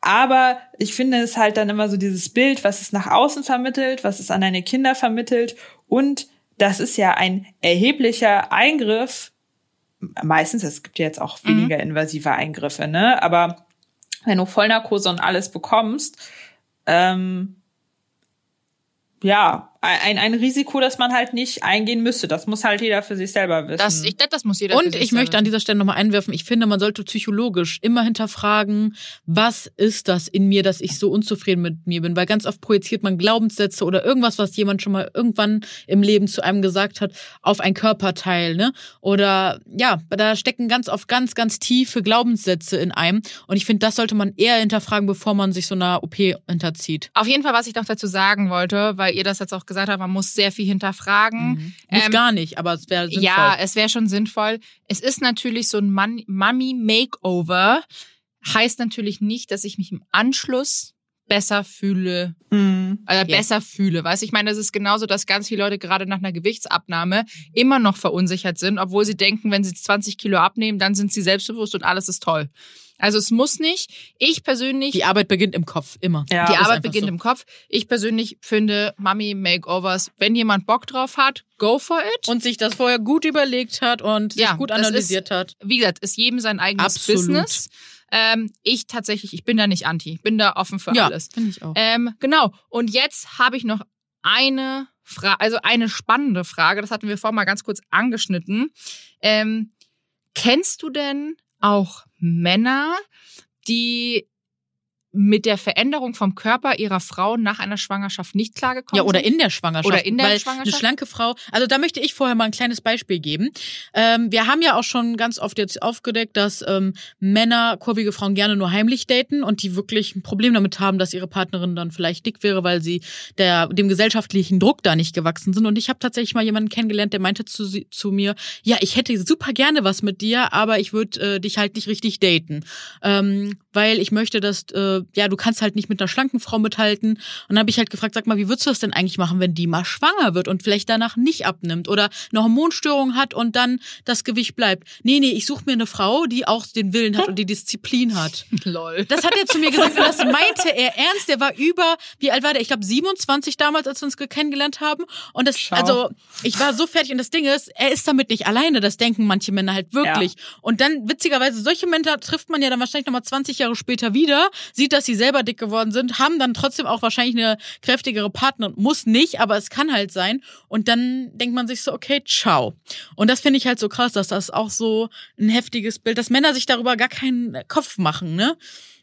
Aber ich finde es halt dann immer so dieses Bild, was es nach außen vermittelt, was es an deine Kinder vermittelt. Und das ist ja ein erheblicher Eingriff. Meistens, es gibt ja jetzt auch weniger invasive Eingriffe, ne? Aber wenn du Vollnarkose und alles bekommst, ähm, ja, ein, ein Risiko, das man halt nicht eingehen müsste. Das muss halt jeder für sich selber wissen. das, ich, das muss jeder für Und sich ich möchte an dieser Stelle nochmal einwerfen, ich finde, man sollte psychologisch immer hinterfragen, was ist das in mir, dass ich so unzufrieden mit mir bin. Weil ganz oft projiziert man Glaubenssätze oder irgendwas, was jemand schon mal irgendwann im Leben zu einem gesagt hat, auf ein Körperteil. Ne? Oder ja, da stecken ganz oft ganz, ganz tiefe Glaubenssätze in einem. Und ich finde, das sollte man eher hinterfragen, bevor man sich so einer OP hinterzieht. Auf jeden Fall, was ich noch dazu sagen wollte, weil ihr das jetzt auch gesagt habt, man muss sehr viel hinterfragen. Muss Ähm, gar nicht, aber es wäre sinnvoll. Ja, es wäre schon sinnvoll. Es ist natürlich so ein Mon- Mummy Makeover. Heißt natürlich nicht, dass ich mich im Anschluss besser fühle, Mhm. äh, Ja. besser fühle. Weißt du, ich meine, das ist genauso, dass ganz viele Leute gerade nach einer Gewichtsabnahme immer noch verunsichert sind, obwohl sie denken, wenn sie 20 Kilo abnehmen, dann sind sie selbstbewusst und alles ist toll. Also es muss nicht. Ich persönlich Die Arbeit beginnt im Kopf, immer. Ja, die ist Arbeit beginnt so. im Kopf. Ich persönlich finde Mummy Makeovers, wenn jemand Bock drauf hat, go for it. Und sich das vorher gut überlegt hat und sich Ja, gut das analysiert hat. wie gesagt, ist jedem sein eigenes Absolut. Business. Ähm, ich tatsächlich, ich bin da nicht anti, ich bin da offen für ja, alles. finde ich auch. Ähm, genau. Und jetzt habe ich noch eine Frage, also eine spannende Frage. Das hatten wir vorhin mal ganz kurz angeschnitten. Ähm, kennst du denn auch Männer, die mit der Veränderung vom Körper ihrer Frau nach einer Schwangerschaft nicht klargekommen Ja, oder in der Schwangerschaft. Oder in der weil Schwangerschaft? Eine schlanke Frau, also da möchte ich vorher mal ein kleines Beispiel geben. Ähm, wir haben ja auch schon ganz oft jetzt aufgedeckt, dass ähm, Männer kurvige Frauen gerne nur heimlich daten und die wirklich ein Problem damit haben, dass ihre Partnerin dann vielleicht dick wäre, weil sie der, dem gesellschaftlichen Druck da nicht gewachsen sind. Und ich habe tatsächlich mal jemanden kennengelernt, der meinte zu, zu mir, ja, ich hätte super gerne was mit dir, aber ich würde äh, dich halt nicht richtig daten. Ähm, weil ich möchte, dass, äh, ja, du kannst halt nicht mit einer schlanken Frau mithalten. Und dann habe ich halt gefragt, sag mal, wie würdest du das denn eigentlich machen, wenn die mal schwanger wird und vielleicht danach nicht abnimmt oder eine Hormonstörung hat und dann das Gewicht bleibt? Nee, nee, ich suche mir eine Frau, die auch den Willen hat und die Disziplin hat. Lol. Das hat er zu mir gesagt und das meinte er ernst. Der war über, wie alt war der? Ich glaube 27 damals, als wir uns kennengelernt haben. Und das, Schau. also ich war so fertig. Und das Ding ist, er ist damit nicht alleine. Das denken manche Männer halt wirklich. Und dann witzigerweise, solche Männer trifft man ja dann wahrscheinlich nochmal 20 Jahre später wieder, sieht, dass sie selber dick geworden sind, haben dann trotzdem auch wahrscheinlich eine kräftigere Partnerin. Muss nicht, aber es kann halt sein. Und dann denkt man sich so, okay, ciao. Und das finde ich halt so krass, dass das auch so ein heftiges Bild, dass Männer sich darüber gar keinen Kopf machen, ne?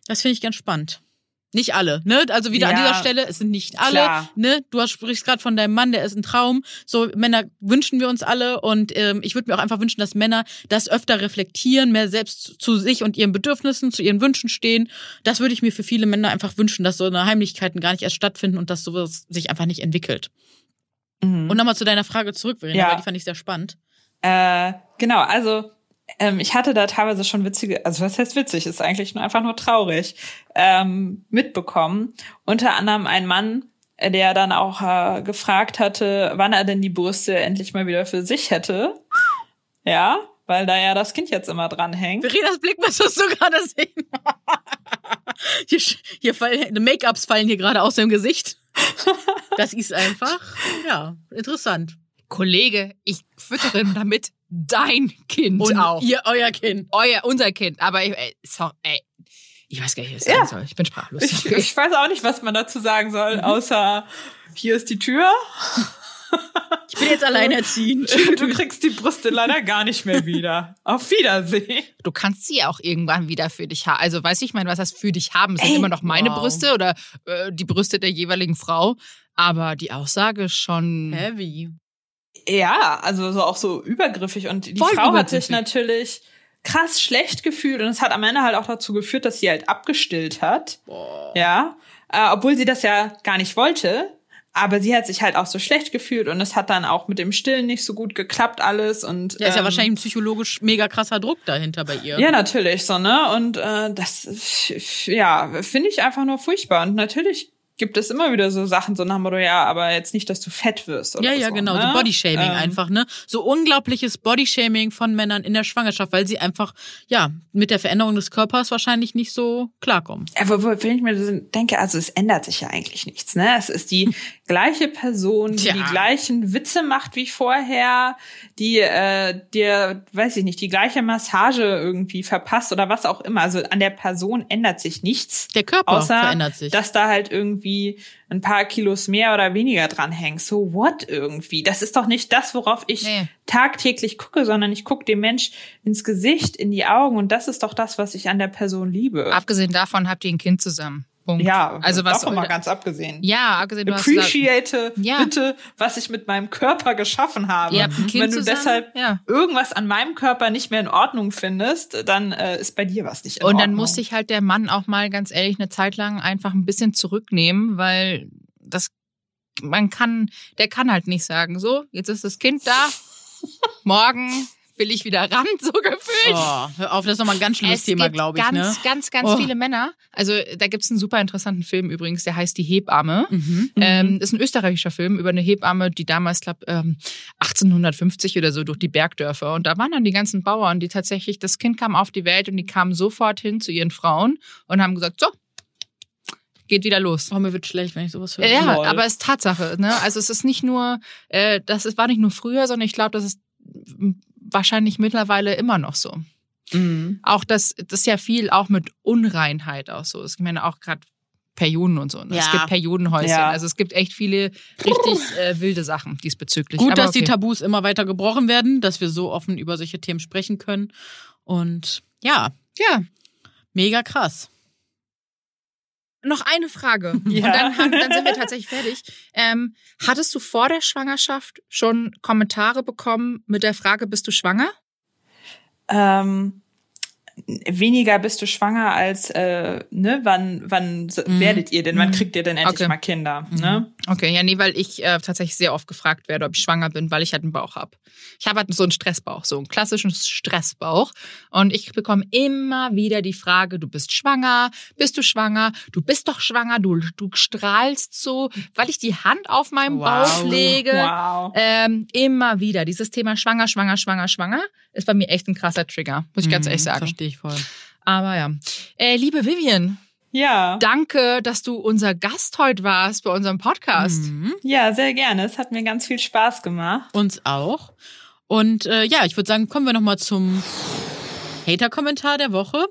Das finde ich ganz spannend. Nicht alle, ne? Also wieder an Ja, dieser Stelle, es sind nicht alle, klar. ne? Du hast- sprichst gerade von deinem Mann, der ist ein Traum. So Männer wünschen wir uns alle und ähm, ich würde mir auch einfach wünschen, dass Männer das öfter reflektieren, mehr selbst zu sich und ihren Bedürfnissen, zu ihren Wünschen stehen. Das würde ich mir für viele Männer einfach wünschen, dass so eine Heimlichkeiten gar nicht erst stattfinden und dass sowas sich einfach nicht entwickelt. Mhm. Und nochmal zu deiner Frage zurück, Verena, Ja. weil die fand ich sehr spannend. Äh, genau, also ähm, ich hatte da teilweise schon witzige, also was heißt witzig, ist eigentlich nur einfach nur traurig, ähm, mitbekommen. Unter anderem ein Mann, äh, der dann auch äh, gefragt hatte, wann er denn die Brüste endlich mal wieder für sich hätte. Ja, weil da ja das Kind jetzt immer dran hängt. Verenas Blick müsstest du gerade sehen. hier, hier fallen, Make-ups fallen hier gerade aus dem Gesicht. Das ist einfach, ja, interessant. Kollege, ich füttere damit dein Kind Und auch. ihr, euer Kind. Euer, unser Kind. Aber ich, ey, sorry, ey, ich weiß gar nicht, was ich Ja. sagen soll. Ich bin sprachlos. Ich, ich weiß auch nicht, was man dazu sagen soll, außer hier ist die Tür. Ich bin jetzt alleinerziehend. Du kriegst die Brüste leider gar nicht mehr wieder. Auf Wiedersehen. Du kannst sie auch irgendwann wieder für dich haben. Also, weiß ich, meine, was das für dich haben? Es sind immer noch meine wow. Brüste oder äh, die Brüste der jeweiligen Frau. Aber die Aussage ist schon. Heavy. Ja, also so auch so übergriffig. Und die Voll Frau hat sich natürlich krass schlecht gefühlt und es hat am Ende halt auch dazu geführt, dass sie halt abgestillt hat. Ja, äh, obwohl sie das ja gar nicht wollte. Aber sie hat sich halt auch so schlecht gefühlt und es hat dann auch mit dem Stillen nicht so gut geklappt alles und Ja, ist ja ähm, wahrscheinlich ein psychologisch mega krasser Druck dahinter bei ihr. Ja, natürlich, so, ne? Und äh, das, ja, finde ich einfach nur furchtbar. Und natürlich gibt es immer wieder so Sachen, so nach dem Motto, ja, aber jetzt nicht, dass du fett wirst. Oder Ja, ja, so, genau, ne? so Bodyshaming Ähm, einfach, ne? So unglaubliches Bodyshaming von Männern in der Schwangerschaft, weil sie einfach, ja, mit der Veränderung des Körpers wahrscheinlich nicht so klarkommen. Ja, wo, wo, wenn ich mir denke, also es ändert sich ja eigentlich nichts, ne? Es ist die gleiche Person, die Tja. die gleichen Witze macht wie vorher, die äh, dir, weiß ich nicht, die gleiche Massage irgendwie verpasst oder was auch immer. Also an der Person ändert sich nichts. Der Körper Außer, verändert sich. dass da halt irgendwie ein paar Kilos mehr oder weniger dran hängt. So what irgendwie? Das ist doch nicht das, worauf ich Nee. tagtäglich gucke, sondern ich gucke dem Mensch ins Gesicht, in die Augen und das ist doch das, was ich an der Person liebe. Abgesehen davon habt ihr ein Kind zusammen. Punkt. ja, also was davon mal ganz abgesehen. Ja, abgesehen Appreciate Ja. bitte, was ich mit meinem Körper geschaffen habe. Kind Wenn du deshalb ja. irgendwas an meinem Körper nicht mehr in Ordnung findest, dann äh, ist bei dir was nicht in Und Ordnung. dann muss sich halt der Mann auch mal ganz ehrlich eine Zeit lang einfach ein bisschen zurücknehmen, weil das man kann, der kann halt nicht sagen, so, jetzt ist das Kind da, morgen will ich wieder ran, so gefühlt. Oh, hör auf, das ist nochmal ein ganz schlimmes Es Thema, gibt glaube ich, ganz, ne? ganz, ganz Oh. viele Männer. Also da gibt's einen super interessanten Film übrigens, der heißt Die Hebamme. Mhm. Ähm, ist ein österreichischer Film über eine Hebamme, die damals, glaube ähm, 1850 oder so durch die Bergdörfer. Und da waren dann die ganzen Bauern, die tatsächlich, das Kind kam auf die Welt und die kamen sofort hin zu ihren Frauen und haben gesagt, so, geht wieder los. Oh, mir wird schlecht, wenn ich sowas höre. Ja, Lol. aber es ist Tatsache. Ne? Also es ist nicht nur, äh, das ist, war nicht nur früher, sondern ich glaube, das ist wahrscheinlich mittlerweile immer noch so. Mhm. Auch das, das ist ja viel auch mit Unreinheit auch so. Ich meine auch gerade Perioden und so. Ne? Es Ja. gibt Periodenhäuschen. Ja. Also es gibt echt viele richtig äh, wilde Sachen diesbezüglich. Gut, Aber dass die okay. Tabus immer weiter gebrochen werden, dass wir so offen über solche Themen sprechen können. Und ja, Ja, mega krass. Noch eine Frage. Ja. Und dann, haben- dann sind wir tatsächlich fertig. Ähm, hattest du vor der Schwangerschaft schon Kommentare bekommen mit der Frage, bist du schwanger? Ähm, weniger bist du schwanger als, äh, ne, wann, wann s- werdet ihr denn, wann kriegt ihr denn endlich Okay. mal Kinder, ne? Okay, ja, nee, weil ich äh, tatsächlich sehr oft gefragt werde, ob ich schwanger bin, weil ich halt einen Bauch habe. Ich habe halt so einen Stressbauch, so einen klassischen Stressbauch. Und ich bekomme immer wieder die Frage, du bist schwanger, bist du schwanger, du bist doch schwanger, du, du strahlst so, weil ich die Hand auf meinen Wow. Bauch lege. Wow. Ähm, immer wieder. Dieses Thema schwanger, schwanger, schwanger, schwanger ist bei mir echt ein krasser Trigger, muss ich ganz Mhm, ehrlich sagen. Verstehe ich voll. Aber ja. Äh, liebe Vivian, Ja. danke, dass du unser Gast heute warst bei unserem Podcast. Mhm. Ja, sehr gerne. Es hat mir ganz viel Spaß gemacht. Uns auch. Und äh, ja, ich würde sagen, kommen wir nochmal zum Hater-Kommentar der Woche.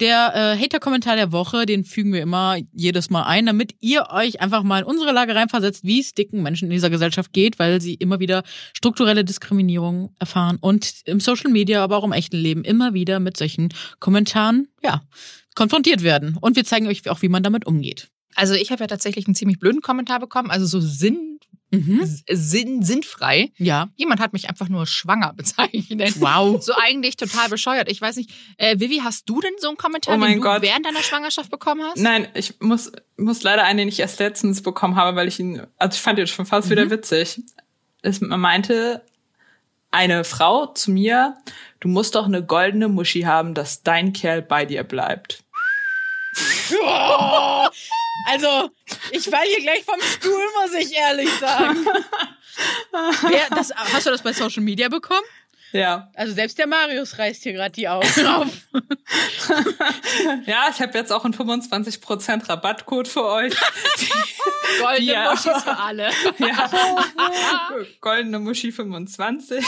Der äh, Hater-Kommentar der Woche, den fügen wir immer jedes Mal ein, damit ihr euch einfach mal in unsere Lage reinversetzt, wie es dicken Menschen in dieser Gesellschaft geht, weil sie immer wieder strukturelle Diskriminierung erfahren und im Social Media, aber auch im echten Leben immer wieder mit solchen Kommentaren, ja, konfrontiert werden. Und wir zeigen euch auch, wie man damit umgeht. Also ich habe ja tatsächlich einen ziemlich blöden Kommentar bekommen, also so sinn, Mhm. sinn, sinnfrei. Ja. Jemand hat mich einfach nur schwanger bezeichnet. Wow. So eigentlich total bescheuert. Ich weiß nicht, äh, Vivi, hast du denn so einen Kommentar, Oh den du Gott. während deiner Schwangerschaft bekommen hast? Nein, ich muss, muss leider einen, den ich erst letztens bekommen habe, weil ich ihn, also ich fand ihn schon fast wieder witzig. Es man meinte, eine Frau zu mir, du musst doch eine goldene Muschi haben, dass dein Kerl bei dir bleibt. Oh, also, ich fall hier gleich vom Stuhl, muss ich ehrlich sagen. Wer, das, hast du das bei Social Media bekommen? Ja. Also selbst der Marius reißt hier gerade die Augen auf. Ja, ich habe jetzt auch einen 25% Rabattcode für euch. Goldene Ja. Muschis für alle. Ja. Goldene Muschi 25.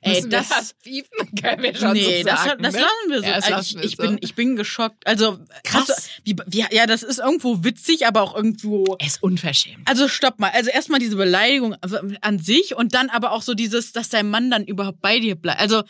Ey, wir das, piepen? Können wir schon nee, so das, sagen, das ne? lassen wir so. Ja, das Also lassen ich, ich, so. bin, ich bin geschockt. Also, Krass. du- wie, wie, ja, das ist irgendwo witzig, aber auch irgendwo. Er ist unverschämt. Also stopp mal. Also erstmal diese Beleidigung also an sich und dann aber auch so dieses, dass dein Mann dann überhaupt bei dir bleibt. Also,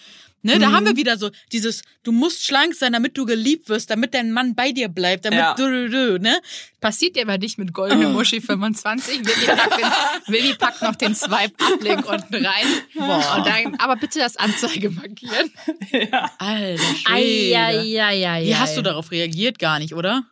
ne, Mhm. da haben wir wieder so dieses, du musst schlank sein, damit du geliebt wirst, damit dein Mann bei dir bleibt, damit Ja. du, du, du, ne? Passiert dir aber nicht mit goldene Muschi 25. Willi packt, den, Willi packt noch den Swipe-Up-Link unten rein. Und dann, aber bitte das Anzeige markieren. ja. Alter Schwede. ja, Wie hast du darauf reagiert? Gar nicht, oder?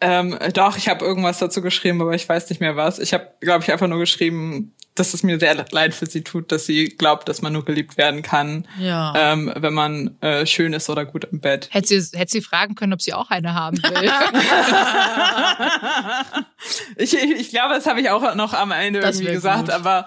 Ähm, doch, ich habe irgendwas dazu geschrieben, aber ich weiß nicht mehr was. Ich habe, glaube ich, einfach nur geschrieben, dass es mir sehr leid für sie tut, dass sie glaubt, dass man nur geliebt werden kann, Ja. ähm, wenn man äh, schön ist oder gut im Bett. Hätte sie, hätte sie fragen können, ob sie auch eine haben will. ich, ich, glaube, das habe ich auch noch am Ende Das irgendwie gesagt, gut. aber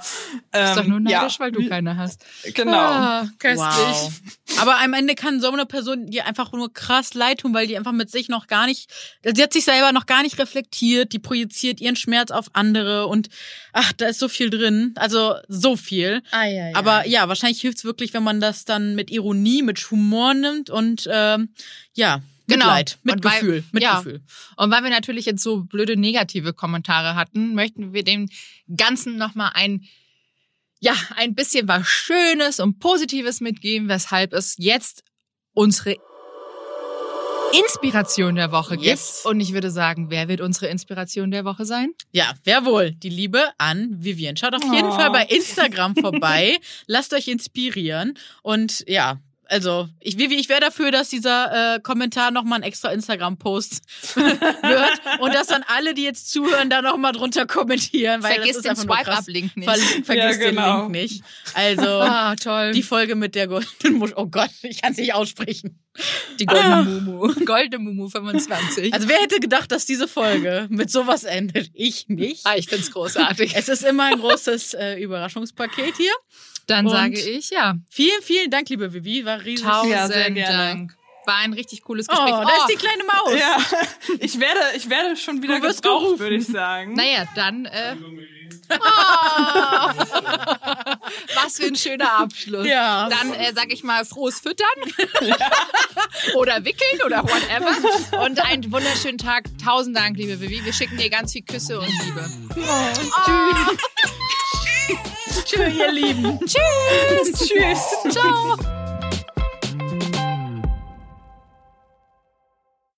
ähm, ist doch nur neidisch, ja, weil du keine hast. Genau. Ah, köstlich. Wow. Aber am Ende kann so eine Person dir einfach nur krass leid tun, weil die einfach mit sich noch gar nicht, sie hat sich selber noch gar nicht reflektiert, die projiziert ihren Schmerz auf andere und ach, da ist so viel drin, also so viel. Ah, ja, ja. Aber ja, wahrscheinlich hilft's wirklich, wenn man das dann mit Ironie, mit Humor nimmt und ähm, ja, Genau. Mitleid, Und weil- Mitgefühl, ja. Mitgefühl. Und weil wir natürlich jetzt so blöde negative Kommentare hatten, möchten wir dem Ganzen nochmal ein, ja, ein bisschen was Schönes und Positives mitgeben, weshalb es jetzt unsere Inspiration der Woche Yes. gibt. Und ich würde sagen, wer wird unsere Inspiration der Woche sein? Ja, wer wohl? Die Liebe an Vivian. Schaut auf jeden Oh. Fall bei Instagram vorbei. Lasst euch inspirieren. Und ja, also, ich, Vivi, ich wäre dafür, dass dieser äh, Kommentar nochmal ein extra Instagram-Post wird und dass dann alle, die jetzt zuhören, da nochmal drunter kommentieren. Weil Vergiss das ist den. Swipe-Up-Link nicht. Ver vergiss Ja, genau. den Link nicht. Also, Ah, toll. die Folge mit der goldenen Musch. Oh Gott, ich kann es nicht aussprechen. Die goldene Mumu. Goldene Mumu 25. Also, wer hätte gedacht, dass diese Folge mit sowas endet? Ich nicht. ah, ich find's großartig. Es ist immer ein großes äh, Überraschungspaket hier. Dann Und- sage ich ja. Vielen, vielen Dank, liebe Vivi. War riesig. Tausend Ja, sehr gerne. Dank. War ein richtig cooles Oh, Gespräch. da ist die kleine Maus. Ja, ich werde, ich werde schon wieder gebraucht, würde ich sagen. Naja, dann. Äh, oh, was für ein schöner Abschluss. Ja. Dann äh, sag ich mal frohes Füttern oder wickeln oder whatever. Und einen wunderschönen Tag. Tausend Dank, liebe Vivi. Wir schicken dir ganz viel Küsse und Liebe. Tschüss, ihr Lieben. Tschüss. Tschüss. Ciao.